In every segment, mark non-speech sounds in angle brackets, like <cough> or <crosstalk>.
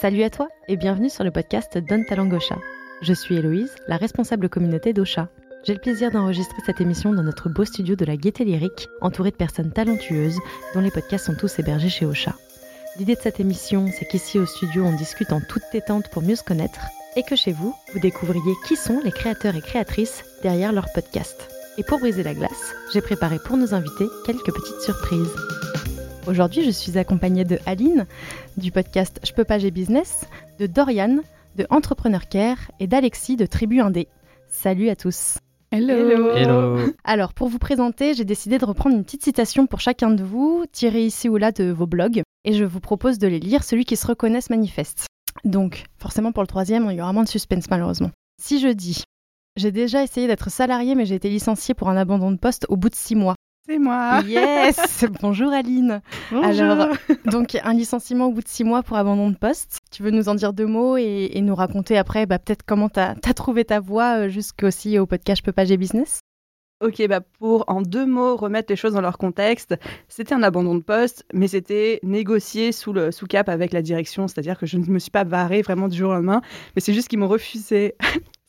Salut à toi et bienvenue sur le podcast Donne ta. Je suis Héloïse, la responsable communauté d'Ocha. J'ai le plaisir d'enregistrer cette émission dans notre beau studio de la Gaieté Lyrique, entouré de personnes talentueuses dont les podcasts sont tous hébergés chez Ocha. L'idée de cette émission, c'est qu'ici au studio, on discute en toute détente pour mieux se connaître et que chez vous, vous découvriez qui sont les créateurs et créatrices derrière leur podcast. Et pour briser la glace, j'ai préparé pour nos invités quelques petites surprises. Aujourd'hui, je suis accompagnée de Aline du podcast Je peux pas, j'ai business, de Dorian de Entrepreneur Care et d'Alexis de Tribu Indé. Salut à tous. Hello. Hello. Alors, pour vous présenter, j'ai décidé de reprendre une petite citation pour chacun de vous, tirée ici ou là de vos blogs, et je vous propose de les lire. Celui qui se reconnaisse manifeste. Donc, forcément, pour le troisième, il y aura moins de suspense, malheureusement. Si je dis J'ai déjà essayé d'être salarié, mais j'ai été licencié pour un abandon de poste au bout de six mois. C'est moi. Yes <laughs> Bonjour Aline Bonjour. Alors, donc un licenciement au bout de six mois pour abandon de poste. Tu veux nous en dire deux mots et, et nous raconter après bah, peut-être comment tu as, trouvé ta voie euh, jusqu'aussi au podcast Je peux pas, j'ai business? Ok, bah pour en deux mots remettre les choses dans leur contexte, c'était un abandon de poste, mais c'était négocié sous le sous cap avec la direction, c'est-à-dire que je ne me suis pas barrée vraiment du jour au lendemain, mais c'est juste qu'ils m'ont refusé.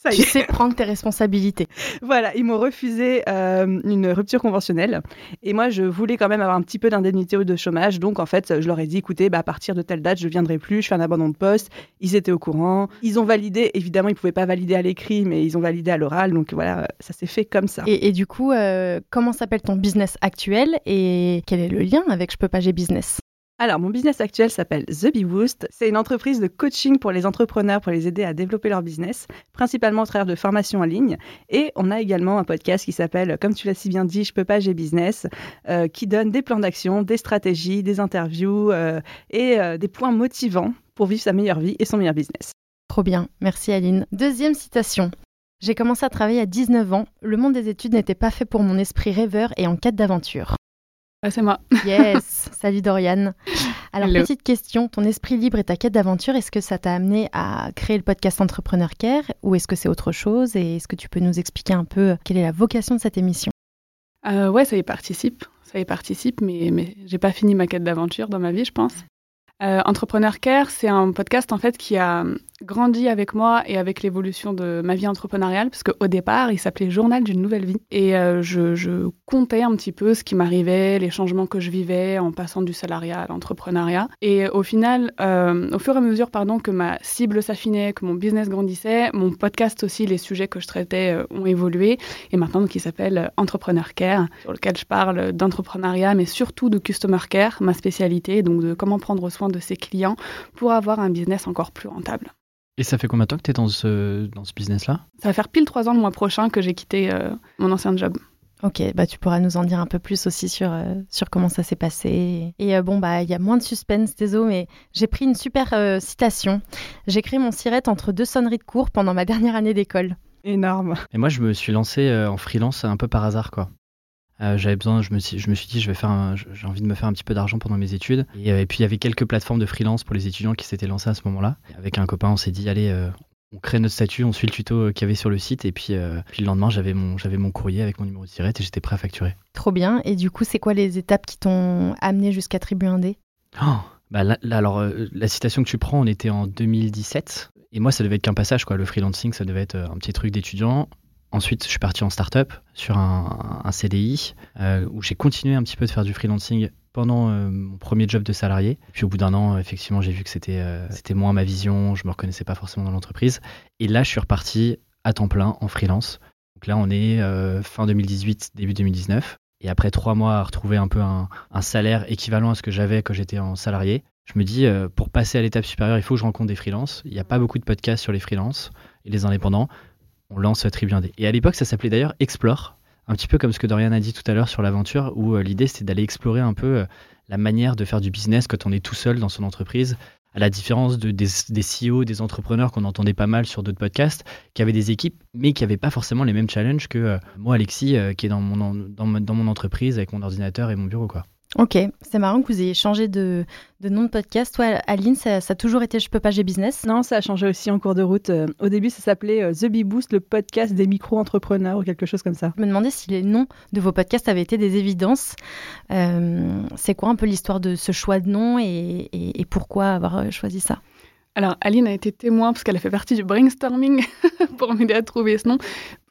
Ça Tu sais prendre tes responsabilités. <laughs> Voilà, ils m'ont refusé euh, une rupture conventionnelle. Et moi, je voulais quand même avoir un petit peu d'indemnité ou de chômage. Donc, en fait, je leur ai dit, écoutez, bah, à partir de telle date, je ne viendrai plus, je fais un abandon de poste. Ils étaient au courant. Ils ont validé. Évidemment, ils ne pouvaient pas valider à l'écrit, mais ils ont validé à l'oral. Donc, voilà, ça s'est fait comme ça. Et, et du coup, euh, comment s'appelle ton business actuel et quel est le lien avec Je peux pas, j'ai business? Alors, mon business actuel s'appelle The Bee Boost. C'est une entreprise de coaching pour les entrepreneurs pour les aider à développer leur business, principalement au travers de formations en ligne. Et on a également un podcast qui s'appelle, comme tu l'as si bien dit, Je peux pas, j'ai business, euh, qui donne des plans d'action, des stratégies, des interviews euh, et euh, des points motivants pour vivre sa meilleure vie et son meilleur business. Trop bien, merci Aline. Deuxième citation. J'ai commencé à travailler à 19 ans. Le monde des études n'était pas fait pour mon esprit rêveur et en quête d'aventure. Ah, c'est moi. <laughs> Yes, salut Dorian. Alors, Hello. petite question, ton esprit libre et ta quête d'aventure, est-ce que ça t'a amené à créer le podcast Entrepreneur Care ou est-ce que c'est autre chose Et est-ce que tu peux nous expliquer un peu quelle est la vocation de cette émission? Euh, ouais, ça y participe. Ça y participe, mais, mais j'ai pas fini ma quête d'aventure dans ma vie, je pense. Euh, Entrepreneur Care, c'est un podcast en fait qui a grandi avec moi et avec l'évolution de ma vie entrepreneuriale, parce qu'au départ, il s'appelait Journal d'une nouvelle vie. Et euh, je, je comptais un petit peu ce qui m'arrivait, les changements que je vivais en passant du salariat à l'entrepreneuriat. Et au final, euh, au fur et à mesure pardon, que ma cible s'affinait, que mon business grandissait, mon podcast aussi, les sujets que je traitais euh, ont évolué. Et maintenant, il s'appelle Entrepreneur Care, sur lequel je parle d'entrepreneuriat, mais surtout de Customer Care, ma spécialité, donc de comment prendre soin de ses clients pour avoir un business encore plus rentable. Et ça fait combien de temps que tu es dans ce, dans ce business-là? Ça va faire pile trois ans le mois prochain que j'ai quitté euh, mon ancien job. Ok, bah tu pourras nous en dire un peu plus aussi sur, euh, sur comment ça s'est passé. Et euh, bon, bah il y a moins de suspense, désolé, mais j'ai pris une super euh, citation. J'ai créé mon sirette entre deux sonneries de cours pendant ma dernière année d'école. Énorme. Et moi, je me suis lancé euh, en freelance un peu par hasard, quoi. Euh, J'avais besoin, je me, suis, je me suis dit, je vais faire, un- j'ai envie de me faire un petit peu d'argent pendant mes études. Et, euh, et puis il y avait quelques plateformes de freelance pour les étudiants qui s'étaient lancées à ce moment-là. Avec un copain, on s'est dit, allez, euh, on crée notre statut, on suit le tuto qu'il y avait sur le site. Et puis, euh, puis le lendemain, j'avais mon, j'avais mon courrier avec mon numéro de tirette et j'étais prêt à facturer. Trop bien. Et du coup, c'est quoi les étapes qui t'ont amené jusqu'à Tribu Indé? Oh, bah là, là, alors, la citation que tu prends, on était en 2017. Et moi, ça devait être qu'un passage, quoi. Le freelancing, ça devait être un petit truc d'étudiant. Ensuite, je suis parti en start-up sur un, un CDI euh, où j'ai continué un petit peu de faire du freelancing pendant euh, mon premier job de salarié. Puis au bout d'un an, effectivement, j'ai vu que c'était euh, c'était moins ma vision, je me reconnaissais pas forcément dans l'entreprise. Et là, je suis reparti à temps plein en freelance. Donc là, on est euh, fin 2018, début 2019. Et après trois mois à retrouver un peu un, salaire équivalent à ce que j'avais quand j'étais en salarié, je me dis, pour passer à l'étape supérieure, il faut que je rencontre des freelances. Il n'y a pas beaucoup de podcasts sur les freelances et les indépendants. On lance Tribu Indé. Et à l'époque, ça s'appelait d'ailleurs Explore, un petit peu comme ce que Dorian a dit tout à l'heure sur l'aventure, où euh, l'idée c'était d'aller explorer un peu euh, la manière de faire du business quand on est tout seul dans son entreprise, à la différence de, des, des CEO, des entrepreneurs qu'on entendait pas mal sur d'autres podcasts, qui avaient des équipes, mais qui n'avaient pas forcément les mêmes challenges que euh, moi, Alexis, qui est dans mon, en- dans, mon- dans mon entreprise avec mon ordinateur et mon bureau. quoi. Ok, c'est marrant que vous ayez changé de, de nom de podcast. Toi, Aline, ça, ça a toujours été Je peux pas, j'ai business. Non, ça a changé aussi en cours de route. Euh, au début, ça s'appelait euh, The Bee Boost, le podcast des micro-entrepreneurs ou quelque chose comme ça. Je me demandais si les noms de vos podcasts avaient été des évidences. Euh, c'est quoi un peu l'histoire de ce choix de nom et, et- et pourquoi avoir choisi ça? Alors, Aline a été témoin parce qu'elle a fait partie du brainstorming <laughs> pour m'aider à trouver ce nom.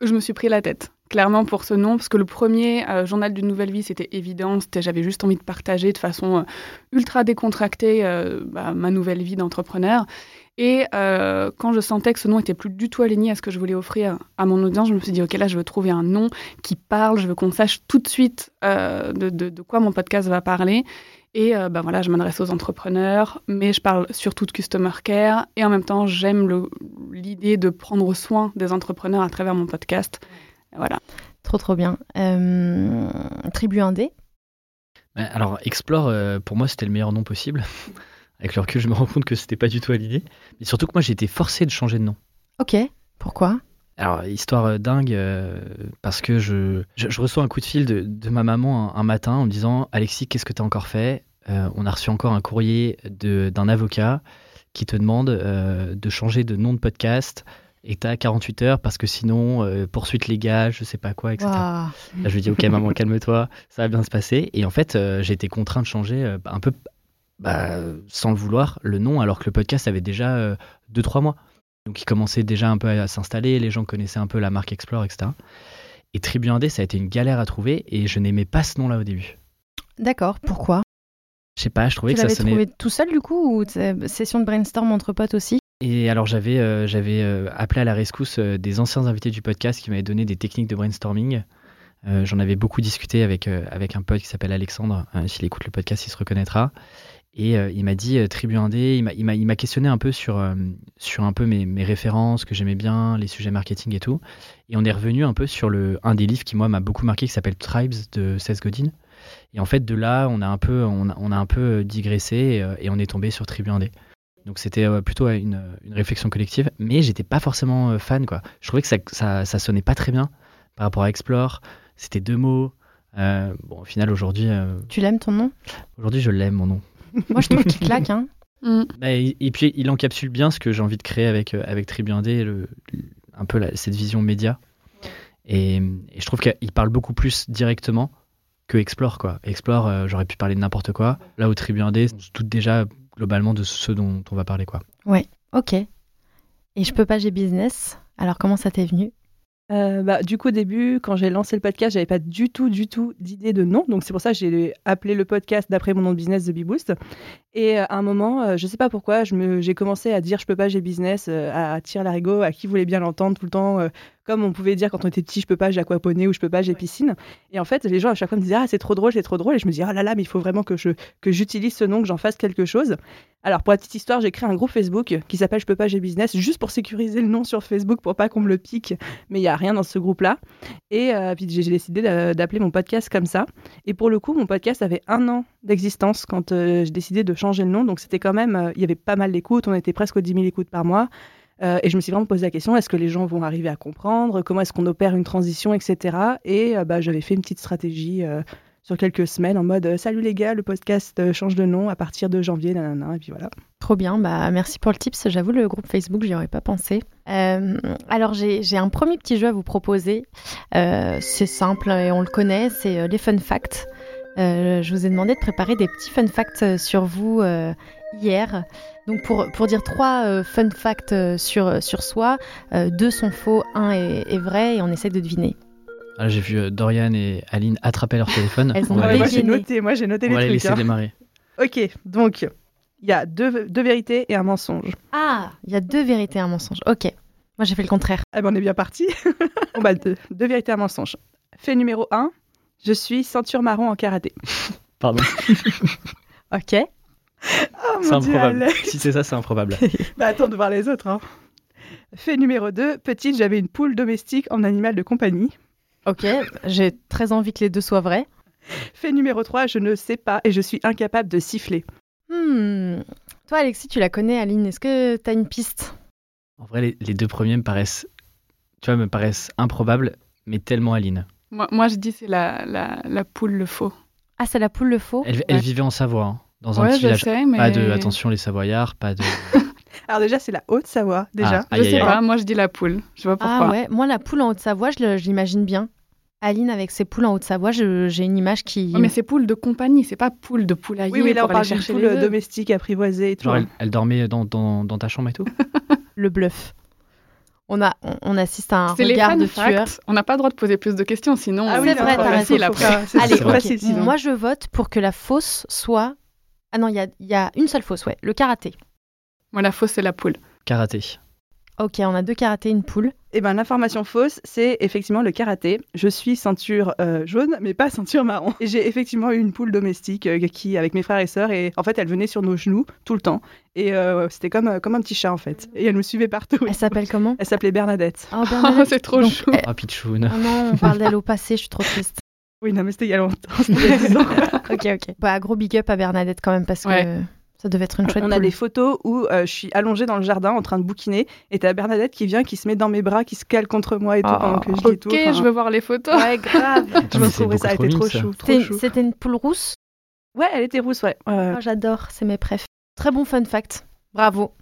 Je me suis pris la tête, clairement, pour ce nom, parce que le premier euh, journal d'une nouvelle vie, c'était évident. J'avais juste envie de partager de façon euh, ultra décontractée euh, bah, ma nouvelle vie d'entrepreneur. Et quand je sentais que ce nom était plus du tout aligné à ce que je voulais offrir à mon audience, je me suis dit, OK, là, je veux trouver un nom qui parle, je veux qu'on sache tout de suite de, de, quoi mon podcast va parler. Et euh, ben voilà, je m'adresse aux entrepreneurs, mais je parle surtout de customer care. Et en même temps, j'aime l'idée de prendre soin des entrepreneurs à travers mon podcast. Voilà. Trop, trop bien. Euh, tribu Indé ben, Alors, Explore, euh, pour moi, c'était le meilleur nom possible. <laughs> Avec le recul, je me rends compte que c'était pas du tout à l'idée. Mais surtout que moi, j'ai été forcé de changer de nom. Ok. Pourquoi? Alors, histoire dingue, parce que je, je, reçois un coup de fil de, de ma maman un, matin en me disant Alexis, qu'est-ce que tu as encore fait? On a reçu encore un courrier d'un avocat qui te demande de changer de nom de podcast et tu as 48 heures parce que sinon, poursuite légale, je sais pas quoi, etc. Là, je lui dis Ok, maman, <laughs> calme-toi, ça va bien se passer. Et en fait, j'ai été contraint de changer un peu, bah, sans le vouloir, le nom, alors que le podcast avait déjà 2-3 mois. Donc il commençait déjà un peu à s'installer, les gens connaissaient un peu la marque Explore, etc. Et Tribu Indé, ça a été une galère à trouver et je n'aimais pas ce nom-là au début. D'accord, pourquoi? Je sais pas, je trouvais que ça sonnait. Tu l'avais trouvé tout seul du coup ou session de brainstorm entre potes aussi? Et alors j'avais euh, j'avais euh, appelé à la rescousse euh, des anciens invités du podcast qui m'avaient donné des techniques de brainstorming. J'en avais beaucoup discuté avec, avec un pote qui s'appelle Alexandre. S'il écoute le podcast, il se reconnaîtra. Et euh, il m'a dit euh, Tribu Indé, il m'a, questionné un peu sur, euh, sur un peu mes, mes références que j'aimais bien, les sujets marketing et tout. Et on est revenu un peu sur le, un des livres qui, moi, m'a beaucoup marqué, qui s'appelle Tribes de Seth Godin. Et en fait, de là, on a un peu, on a, on a un peu digressé et, on est tombé sur Tribu Indé. Donc c'était plutôt une, une, réflexion collective, mais j'étais pas forcément fan. Quoi. Je trouvais que ça, ça, ça, sonnait pas très bien par rapport à Explore. C'était deux mots. bon, au final, aujourd'hui. Tu l'aimes ton nom? Aujourd'hui, je l'aime, mon nom. <laughs> Moi, je trouve qu'il claque. Hein. Mm. Bah, et, puis, il encapsule bien ce que j'ai envie de créer avec, euh, avec Tribu le, un peu cette vision média. Et, je trouve qu'il parle beaucoup plus directement que Explore. Quoi. Explore, euh, j'aurais pu parler de n'importe quoi. Là, au Tribu Indé, on se doute déjà globalement de ce dont on va parler. Quoi. Ouais, ok. Et je peux pas, j'ai business. Alors, comment ça t'est venu? Euh, bah, du coup, au début, quand j'ai lancé le podcast, j'avais pas du tout, du tout d'idée de nom. Donc, c'est pour ça que j'ai appelé le podcast d'après mon nom de business, The Bee Boost. Et euh, à un moment, euh, je sais pas pourquoi, j'ai commencé à dire je peux pas, j'ai business, à tirer l'arigot, à qui voulait bien l'entendre tout le temps, comme on pouvait dire quand on était petit, je peux pas, j'ai aquaponé ou je peux pas, j'ai piscine. Et en fait, les gens à chaque fois me disaient ah c'est trop drôle, c'est trop drôle. Et je me dis ah là là, mais il faut vraiment que je que j'utilise ce nom, que j'en fasse quelque chose. Alors pour la petite histoire, j'ai créé un groupe Facebook qui s'appelle Je peux pas, j'ai business, juste pour sécuriser le nom sur Facebook pour pas qu'on me le pique. Mais il y a rien dans ce groupe-là. Et euh, puis j'ai décidé d'appeler mon podcast comme ça. Et pour le coup, mon podcast avait un an d'existence quand euh, j'ai décidé de changer le nom. Donc c'était quand même, euh, il y avait pas mal d'écoutes. On était presque aux 10 000 écoutes par mois. Euh, et je me suis vraiment posé la question est-ce que les gens vont arriver à comprendre? Comment est-ce qu'on opère une transition, etc. Et euh, bah, j'avais fait une petite stratégie euh, sur quelques semaines en mode salut les gars, le podcast change de nom à partir de janvier, nanana, et puis voilà. Trop bien, bah merci pour le tips. J'avoue, le groupe Facebook, j'y aurais pas pensé. alors, j'ai un premier petit jeu à vous proposer. c'est simple et on le connaît, c'est les fun facts. je vous ai demandé de préparer des petits fun facts sur vous hier. Donc pour, pour dire trois euh, fun facts euh, sur, euh, sur soi, deux sont faux, un est, vrai et on essaie de deviner. Ah, j'ai vu Dorian et Aline attraper leur téléphone. Elles ont moi j'ai noté, moi j'ai noté on les va trucs. laisser hein. démarrer. Ok, donc il y a deux, deux, vérités et un mensonge. Ah, il y a deux vérités et un mensonge. Ok, moi j'ai fait le contraire. Eh ben on est bien parti. <laughs> bon bah deux, deux vérités et un mensonge. Fait numéro un, je suis ceinture marron en karaté. Pardon. <laughs> ok. Oh, c'est improbable. Si c'est ça, c'est improbable. <laughs> bah attends de voir les autres. Hein. Fait numéro 2, petite, j'avais une poule domestique en animal de compagnie. Ok, j'ai très envie que les deux soient vrais. Fait numéro 3, je ne sais pas et je suis incapable de siffler. Hmm. Toi, Alexis, tu la connais, Aline. Est-ce que tu as une piste? En vrai, les, deux premiers me paraissent, tu vois, me paraissent improbables, mais tellement Aline. Moi, moi je dis c'est la, la, la, poule le faux. Ah, c'est la poule le faux? Elle, elle vivait en Savoie. Hein dans un petit village. Pas de attention les Savoyards, pas de. <laughs> Alors déjà c'est la Haute-Savoie déjà. Ah, je sais pas, moi je dis la poule. Je vois pourquoi. Ah ouais, moi la poule en Haute-Savoie, je l'imagine bien. Aline avec ses poules en Haute-Savoie, j'ai une image qui. Oh, mais c'est poule de compagnie, c'est pas poule de poulailler. Oui, oui, là, on pour parle aller d'une chercher poule les domestique apprivoisée et tout. Genre, hein. elle, elle dormait dans, dans, dans ta chambre et tout <laughs> Le bluff. On, a, on, on assiste à un C'est les regard fun de tueur. On n'a pas le droit de poser plus de questions, sinon Ah on oui, c'est est vrai, t'as raison, Allez, c'est ok. facile, sinon. Moi, je vote pour que la fausse soit. Ah non, il y a, il y a une seule fausse, ouais. Le karaté. Moi, la fausse, c'est la poule. Karaté. Ok, on a deux karatés, une poule. Eh ben, l'information fausse, c'est effectivement le karaté. Je suis ceinture euh, jaune, mais pas ceinture marron. Et j'ai effectivement eu une poule domestique euh, qui, avec mes frères et sœurs, et en fait, elle venait sur nos genoux tout le temps. Et euh, c'était comme, comme un petit chat, en fait. Et elle me suivait partout. Elle s'appelle comment? Elle s'appelait Bernadette. Oh, Oh, Bernadette. <laughs> c'est trop Donc, chou. Ah, Pichoun. oh non, on parle d'elle au passé, je suis trop triste. Oui, non, mais c'était il y a longtemps. <laughs> <laughs> Ok, ok. Bah, gros big up à Bernadette quand même, parce que ça devait être une chouette On a poule. des photos où euh, je suis allongée dans le jardin en train de bouquiner et t'as Bernadette qui vient, qui se met dans mes bras, qui se cale contre moi et tout Oh. pendant que je lis et tout. Ok, Enfin, je veux voir les photos. Ouais, grave. <laughs> je mais me c'est ça, beaucoup elle était trop trop chou, trop C'était chou. c'était une poule rousse? Ouais, elle était rousse, ouais. ouais, ouais. Ah, J'adore, c'est mes préf. Très bon fun fact. Bravo.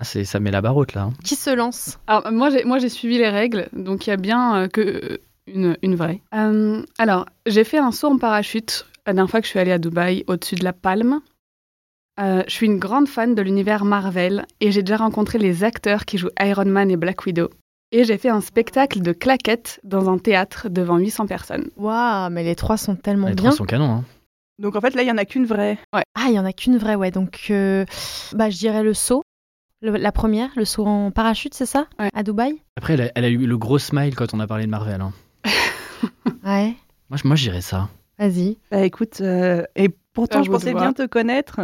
Ah, c'est- ça met la barre haute là. hein. Qui se lance? Alors, moi, j'ai, moi, j'ai suivi les règles, donc il y a bien euh, que euh, une, une vraie. Euh, alors, j'ai fait un saut en parachute la dernière fois que je suis allée à Dubaï, au-dessus de la Palme. Euh, je suis une grande fan de l'univers Marvel et j'ai déjà rencontré les acteurs qui jouent Iron Man et Black Widow. Et j'ai fait un spectacle de claquettes dans un théâtre devant 800 personnes. Waouh, mais les trois sont tellement Les bien. trois sont canons. Hein. Donc en fait, là, il y en a qu'une vraie. Ah, il y en a qu'une vraie, ouais. Donc, euh, bah, je dirais le saut. Le- la première, le saut en parachute, c'est ça? Ouais. À Dubaï? Après, elle a, elle a eu le gros smile quand on a parlé de Marvel. hein. Ouais. Moi, je- moi, je dirais ça. Vas-y. Bah écoute, euh, et pourtant, À je pensais bien te connaître.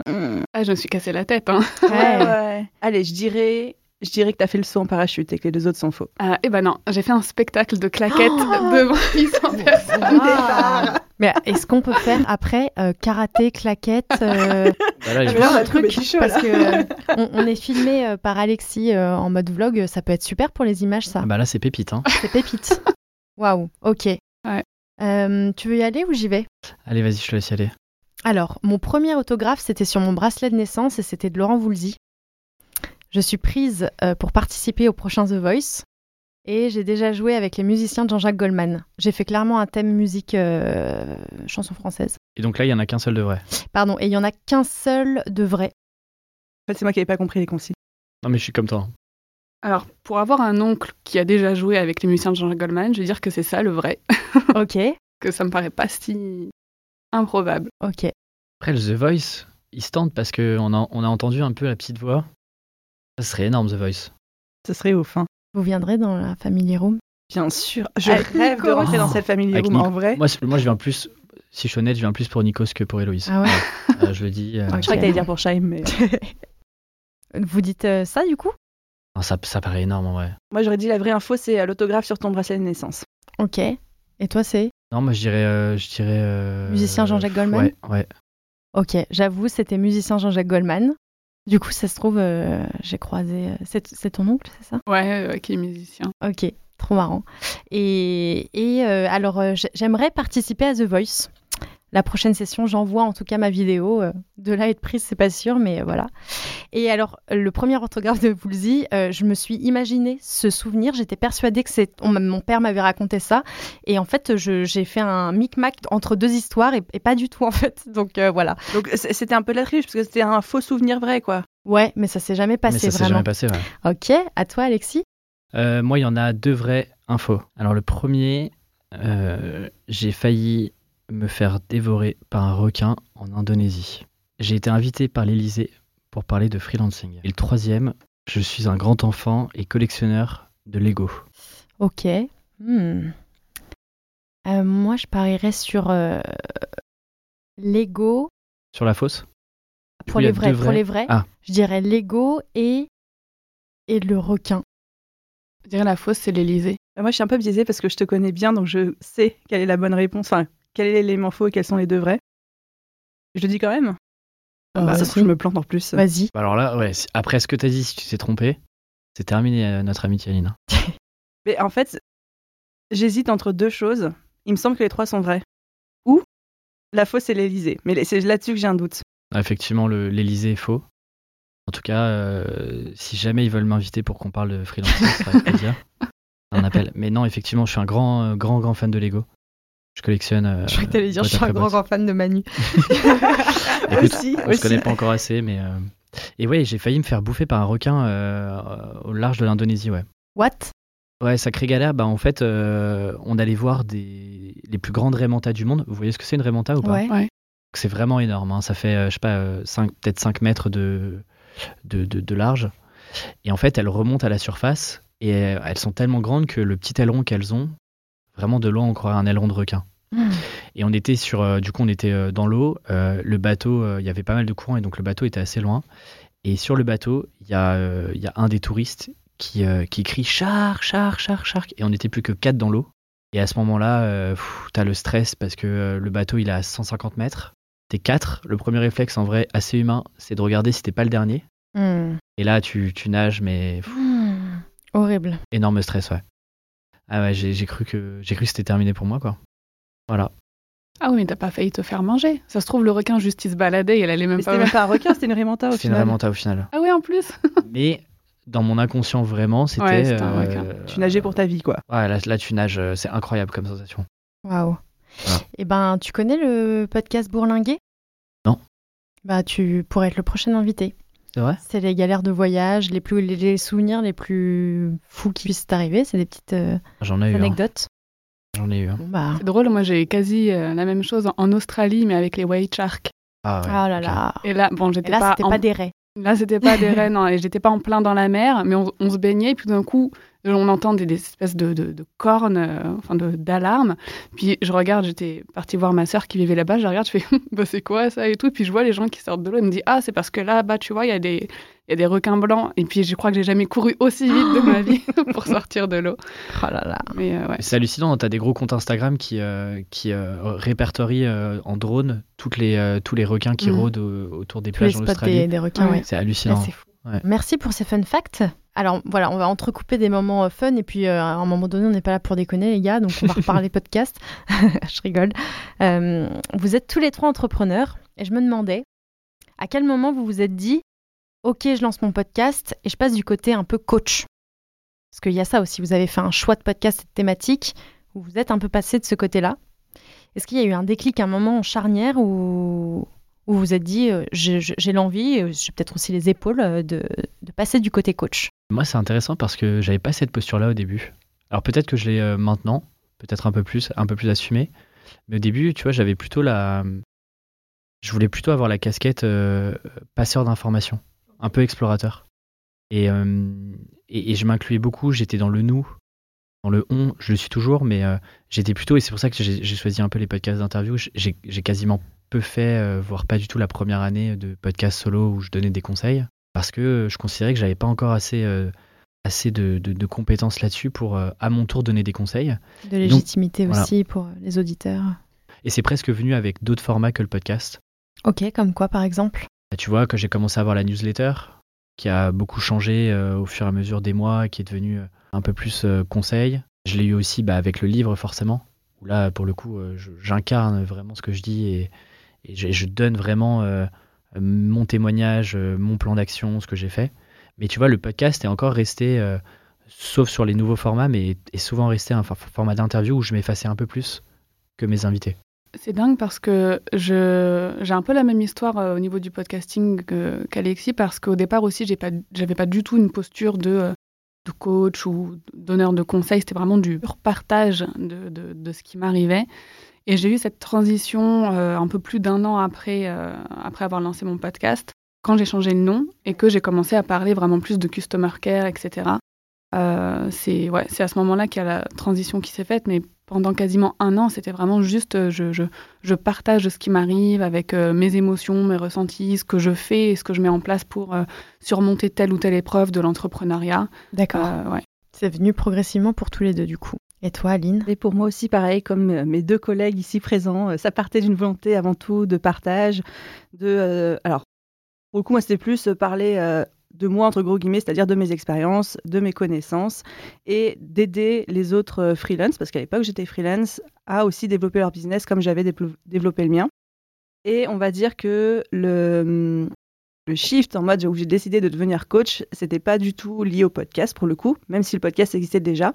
Ah, je me suis cassé la tête. Hein. Ouais, ouais. Allez, je dirais, je dirais que t'as fait le saut en parachute et que les deux autres sont faux. Ah, eh ben non, j'ai fait un spectacle de claquettes devant <laughs> 800 personnes. Ah. Mais est-ce qu'on peut faire après euh, karaté, claquette euh, Bah là, tu je- un truc chaud, parce que euh, on, on est filmé euh, par Alexis euh, en mode vlog, ça peut être super pour les images, ça. Ah bah là, c'est pépite. Hein. C'est pépite. Waouh. Ok. Ouais. Euh, tu veux y aller ou j'y vais? Allez, vas-y, je te laisse y aller. Alors, mon premier autographe, c'était sur mon bracelet de naissance et c'était de Laurent Voulzy. Je suis prise euh, pour participer au prochain The Voice et j'ai déjà joué avec les musiciens de Jean-Jacques Goldman. J'ai fait clairement un thème musique euh, chanson française. Et donc là, il y en a qu'un seul de vrai. Pardon, et il y en a qu'un seul de vrai. En fait, c'est moi qui n'avais pas compris les consignes. Non, mais je suis comme toi. Alors, pour avoir un oncle qui a déjà joué avec les musiciens de Jean-Jacques Goldman, je vais dire que c'est ça le vrai. <laughs> Ok, que ça me paraît pas si improbable. ok. Après, le The Voice, il se tente parce qu'on a, on a entendu un peu la petite voix. Ça serait énorme, The Voice. Ce serait ouf, hein. Vous viendrez dans la Family Room? Bien sûr. Je Avec rêve de Nikos. rentrer dans cette famille Avec room en Nico. vrai. Moi, moi, je viens plus, si je suis honnête, je viens plus pour Nikos que pour Héloïse. Ah ouais Euh, je le dis. euh. Je crois que t'allais dire pour Shaim, mais <laughs> Vous dites euh, ça du coup? Non, ça, ça paraît énorme en vrai. moi j'aurais dit la vraie info, c'est euh, l'autographe sur ton bracelet de naissance. Ok. Et toi, c'est? Non, moi, je dirais. euh, je dirais euh, Musicien Jean-Jacques Goldman? Ouais, ouais. Ok, j'avoue, c'était musicien Jean-Jacques Goldman. Du coup, ça se trouve, euh, j'ai croisé. C'est c'est ton oncle, c'est ça? Ouais, euh, qui est musicien. Ok, trop marrant. Et, et, euh, alors, j'ai- j'aimerais participer à The Voice. La prochaine session, j'envoie en tout cas ma vidéo. euh, de là à être prise, c'est pas sûr, mais euh, voilà. Et alors, le premier orthographe de Woolsey, euh, je me suis imaginé ce souvenir. J'étais persuadée que c'est. mon père m'avait raconté ça. Et en fait, j'ai fait un micmac entre deux histoires et, et pas du tout, en fait. Donc euh, voilà. Donc c'était un peu de la triche parce que c'était un faux souvenir vrai, quoi. Ouais, mais ça s'est jamais Mais passé ça s'est vraiment. jamais passé, ouais. Ok, à toi, Alexis. Euh, moi, il y en a deux vraies infos. Alors, le premier, euh, j'ai failli me faire dévorer par un requin en Indonésie. J'ai été invité par l'Elysée pour parler de freelancing. Et le troisième, je suis un grand enfant et collectionneur de Lego. Ok. Hmm. Euh, moi, je parierais sur euh, Lego. Sur la fosse? Du Pour coup, les vrais, pour les vrais, Ah. je dirais Lego et et le requin. Je dirais la fausse, c'est l'Elysée. Euh, Moi je suis un peu biaisée parce que je te connais bien, donc je sais quelle est la bonne réponse, enfin quel est l'élément faux et quels sont les deux vrais. Je le dis quand même. Euh, bah, ça se trouve, je me plante en plus. Vas-y. Alors là, ouais, après ce que t'as dit, si tu t'es trompé, c'est terminé euh, notre amitié, Aline. <laughs> Mais en fait, j'hésite entre deux choses. Il me semble que les trois sont vrais. Ou la fausse c'est l'Elysée. Mais c'est là-dessus que j'ai un doute. Ah, Effectivement, le- l'Elysée est faux. En tout cas, euh, si jamais ils veulent m'inviter pour qu'on parle de freelancing, ça sera avec plaisir. <laughs> Un appel. Mais non, effectivement, je suis un grand, euh, grand, grand fan de Lego. Je collectionne. euh, Je crois que t'allais dire, je suis un grand, grand fan de Manu. <laughs> Écoute, Aussi, on aussi. se connaît pas encore assez, mais. euh, Et ouais, j'ai failli me faire bouffer par un requin euh, au large de l'Indonésie, ouais. What? Ouais, sacré galère. Bah, en fait, euh, on allait voir des... les plus grandes raimentas du monde. Vous voyez ce que c'est une raimanta ou pas? Ouais. C'est vraiment énorme. hein. Ça fait, euh, je sais pas, euh, cinq- peut-être 5 mètres de, de, de- de large. Et en fait, elles remontent à la surface et elles sont tellement grandes que le petit aileron qu'elles ont, vraiment de loin, on croirait un aileron de requin. Hmm. Et on était sur, euh, du coup, on était euh, dans l'eau. euh, le bateau, il y avait pas mal de courant et donc le bateau était assez loin. Et sur le bateau, il y, y a un des touristes qui, qui crie char, char, char, char. Et on n'était plus que quatre dans l'eau. Et à ce moment-là, pff, t'as le stress parce que le bateau il est à 150 mètres. T'es quatre. Le premier réflexe, en vrai, assez humain, c'est de regarder si t'es pas le dernier. Hmm. Et là, tu, tu nages, mais pff, Hmm. Horrible. énorme stress, ouais. Ah ouais, j'ai j'ai cru que j'ai cru que c'était terminé pour moi, quoi. Voilà. Ah oui, mais t'as pas failli te faire manger. Ça se trouve, le requin juste il se baladait, il allait même Mais pas. c'était même pas un requin, c'était une raimanta au C'est une final. remonta au final. Ah oui, en plus. <laughs> Mais dans mon inconscient, vraiment, c'était. Ouais, c'était un requin. Tu nageais pour ta vie, quoi. Ouais, là, là, tu nages, euh, c'est incroyable comme sensation. Waouh. Voilà. Eh ben, tu connais le podcast Bourlinguer? Non. Bah, tu pourrais être le prochain invité. C'est vrai C'est les galères de voyage, les, plus, les, les souvenirs les plus fous qui puissent t'arriver. C'est des petites euh, J'en ai eu. un. anecdotes. J'en ai eu. un. Bon, bah. C'est drôle, moi j'ai quasi euh, la même chose en Australie, mais avec les white sharks. Ah ouais. Ah là là. Et là, bon, j'étais là, pas, c'était en- pas des raies. Là, c'était pas des rennes, non, et j'étais pas en plein dans la mer, mais on, on se baignait, et puis d'un coup, on entend des, des espèces de, de, de cornes, euh, enfin de- d'alarmes. Puis je regarde, j'étais partie voir ma sœur qui vivait là-bas, je regarde, je fais, <laughs> bah c'est quoi ça et tout. Puis je vois les gens qui sortent de l'eau, ils me disent, ah, c'est parce que là-bas, tu vois, il y, a des- il y a des requins blancs. Et puis je crois que j'ai jamais couru aussi vite de ma vie <laughs> pour sortir de l'eau. Oh là là. Mais euh, ouais. C'est hallucinant, t'as des gros comptes Instagram qui, euh, qui euh, répertorient euh, en drone toutes les, euh, tous les requins qui Mhm. rôdent au- autour des Tous les plages en Australie. des, des requins, Ouais. ouais. C'est hallucinant. c'est fou. Ouais. Merci pour ces fun facts. Alors voilà, on va entrecouper des moments euh, fun et puis euh, à un moment donné, on n'est pas là pour déconner les gars, donc on va <laughs> reparler podcast. <laughs> je rigole. Euh, vous êtes tous les trois entrepreneurs et je me demandais à quel moment vous vous êtes dit ok, je lance mon podcast et je passe du côté un peu coach. Parce qu'il y a ça aussi, vous avez fait un choix de podcast et de thématique où vous êtes un peu passé de ce côté-là. Est-ce qu'il y a eu un déclic, un moment en charnière où, où vous vous êtes dit euh, j'ai l'envie, euh, j'ai peut-être aussi les épaules euh, de, passer du côté coach Moi, c'est intéressant parce que j'avais pas cette posture-là au début. Alors peut-être que je l'ai maintenant, peut-être un peu plus, un peu plus assumé. Mais au début, tu vois, j'avais plutôt la. Je voulais plutôt avoir la casquette passeur d'informations, un peu explorateur. Et, et, je m'incluais beaucoup, j'étais dans le nous, dans le on, je le suis toujours, mais j'étais plutôt, et c'est pour ça que j'ai choisi un peu les podcasts d'interview, j'ai quasiment peu fait, euh, voire pas du tout la première année de podcast solo où je donnais des conseils, parce que je considérais que j'avais pas encore assez, euh, assez de, de- de compétences là-dessus pour euh, à mon tour donner des conseils. De légitimité aussi pour les auditeurs. Et c'est presque venu avec d'autres formats que le podcast. Ok, comme quoi par exemple? Bah, Tu vois, quand j'ai commencé à avoir la newsletter, qui a beaucoup changé euh, au fur et à mesure des mois, qui est devenue euh, un peu plus euh, conseil. Je l'ai eu aussi bah, avec le livre, forcément, où là, pour le coup, euh, j'incarne vraiment ce que je dis et, je, donne vraiment euh, mon témoignage, euh, mon plan d'action, ce que j'ai fait. Mais tu vois, le podcast est encore resté, euh, sauf sur les nouveaux formats, mais est souvent resté un for- format d'interview où je m'effaçais un peu plus que mes invités. C'est dingue parce que j'ai un peu la même histoire au niveau du podcasting qu'Alexis parce qu'au départ aussi j'ai pas j'avais pas du tout une posture de de coach ou donneur de conseils c'était vraiment du pur partage de, de ce qui m'arrivait et j'ai eu cette transition euh, un peu plus d'un an après euh, après avoir lancé mon podcast quand j'ai changé le nom et que j'ai commencé à parler vraiment plus de customer care etc euh, c'est ouais, c'est à ce moment-là qu'il y a la transition qui s'est faite, mais pendant quasiment un an, c'était vraiment juste euh, je, je, je partage ce qui m'arrive avec euh, mes émotions, mes ressentis, ce que je fais et ce que je mets en place pour euh, surmonter telle ou telle épreuve de l'entrepreneuriat. D'accord. Ouais. C'est venu progressivement pour tous les deux du coup. Et toi, Aline? Et pour moi aussi, pareil, comme euh, mes deux collègues ici présents, euh, ça partait d'une volonté avant tout de partage. De, euh, alors, pour le coup, moi, c'était plus parler de moi, entre gros guillemets, c'est-à-dire de mes expériences, de mes connaissances, et d'aider les autres freelance, parce qu'à l'époque, j'étais freelance, à aussi développer leur business comme j'avais développé le mien. Et on va dire que le, hum, le shift en mode où j'ai décidé de devenir coach, c'était pas du tout lié au podcast pour le coup, même si le podcast existait déjà.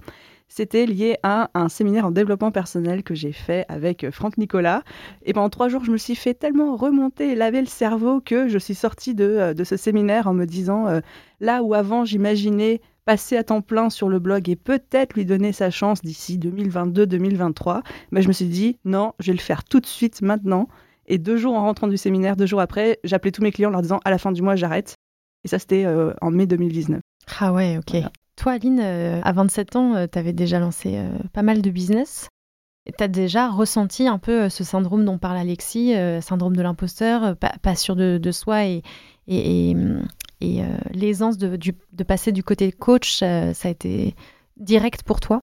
C'était lié à un séminaire en développement personnel que j'ai fait avec euh, Franck Nicolas. Et pendant trois jours, je me suis fait tellement remonter et laver le cerveau que je suis sortie de, euh, de ce séminaire en me disant euh, là où avant j'imaginais passer à temps plein sur le blog et peut-être lui donner sa chance d'ici 2022-2023, mais je me suis dit non, je vais le faire tout de suite maintenant. Et deux jours en rentrant du séminaire, deux jours après, j'appelais tous mes clients en leur disant à la fin du mois, j'arrête. Et ça, c'était euh, en mai 2019. Ah ouais, ok. Toi, Aline, euh, à 27 ans, euh, tu avais déjà lancé pas mal de business. Tu as déjà ressenti un peu ce syndrome dont parle Alexis, syndrome de l'imposteur, pas, sûr de, soi et, et, et, l'aisance de, de, passer du côté coach, ça a été direct pour toi?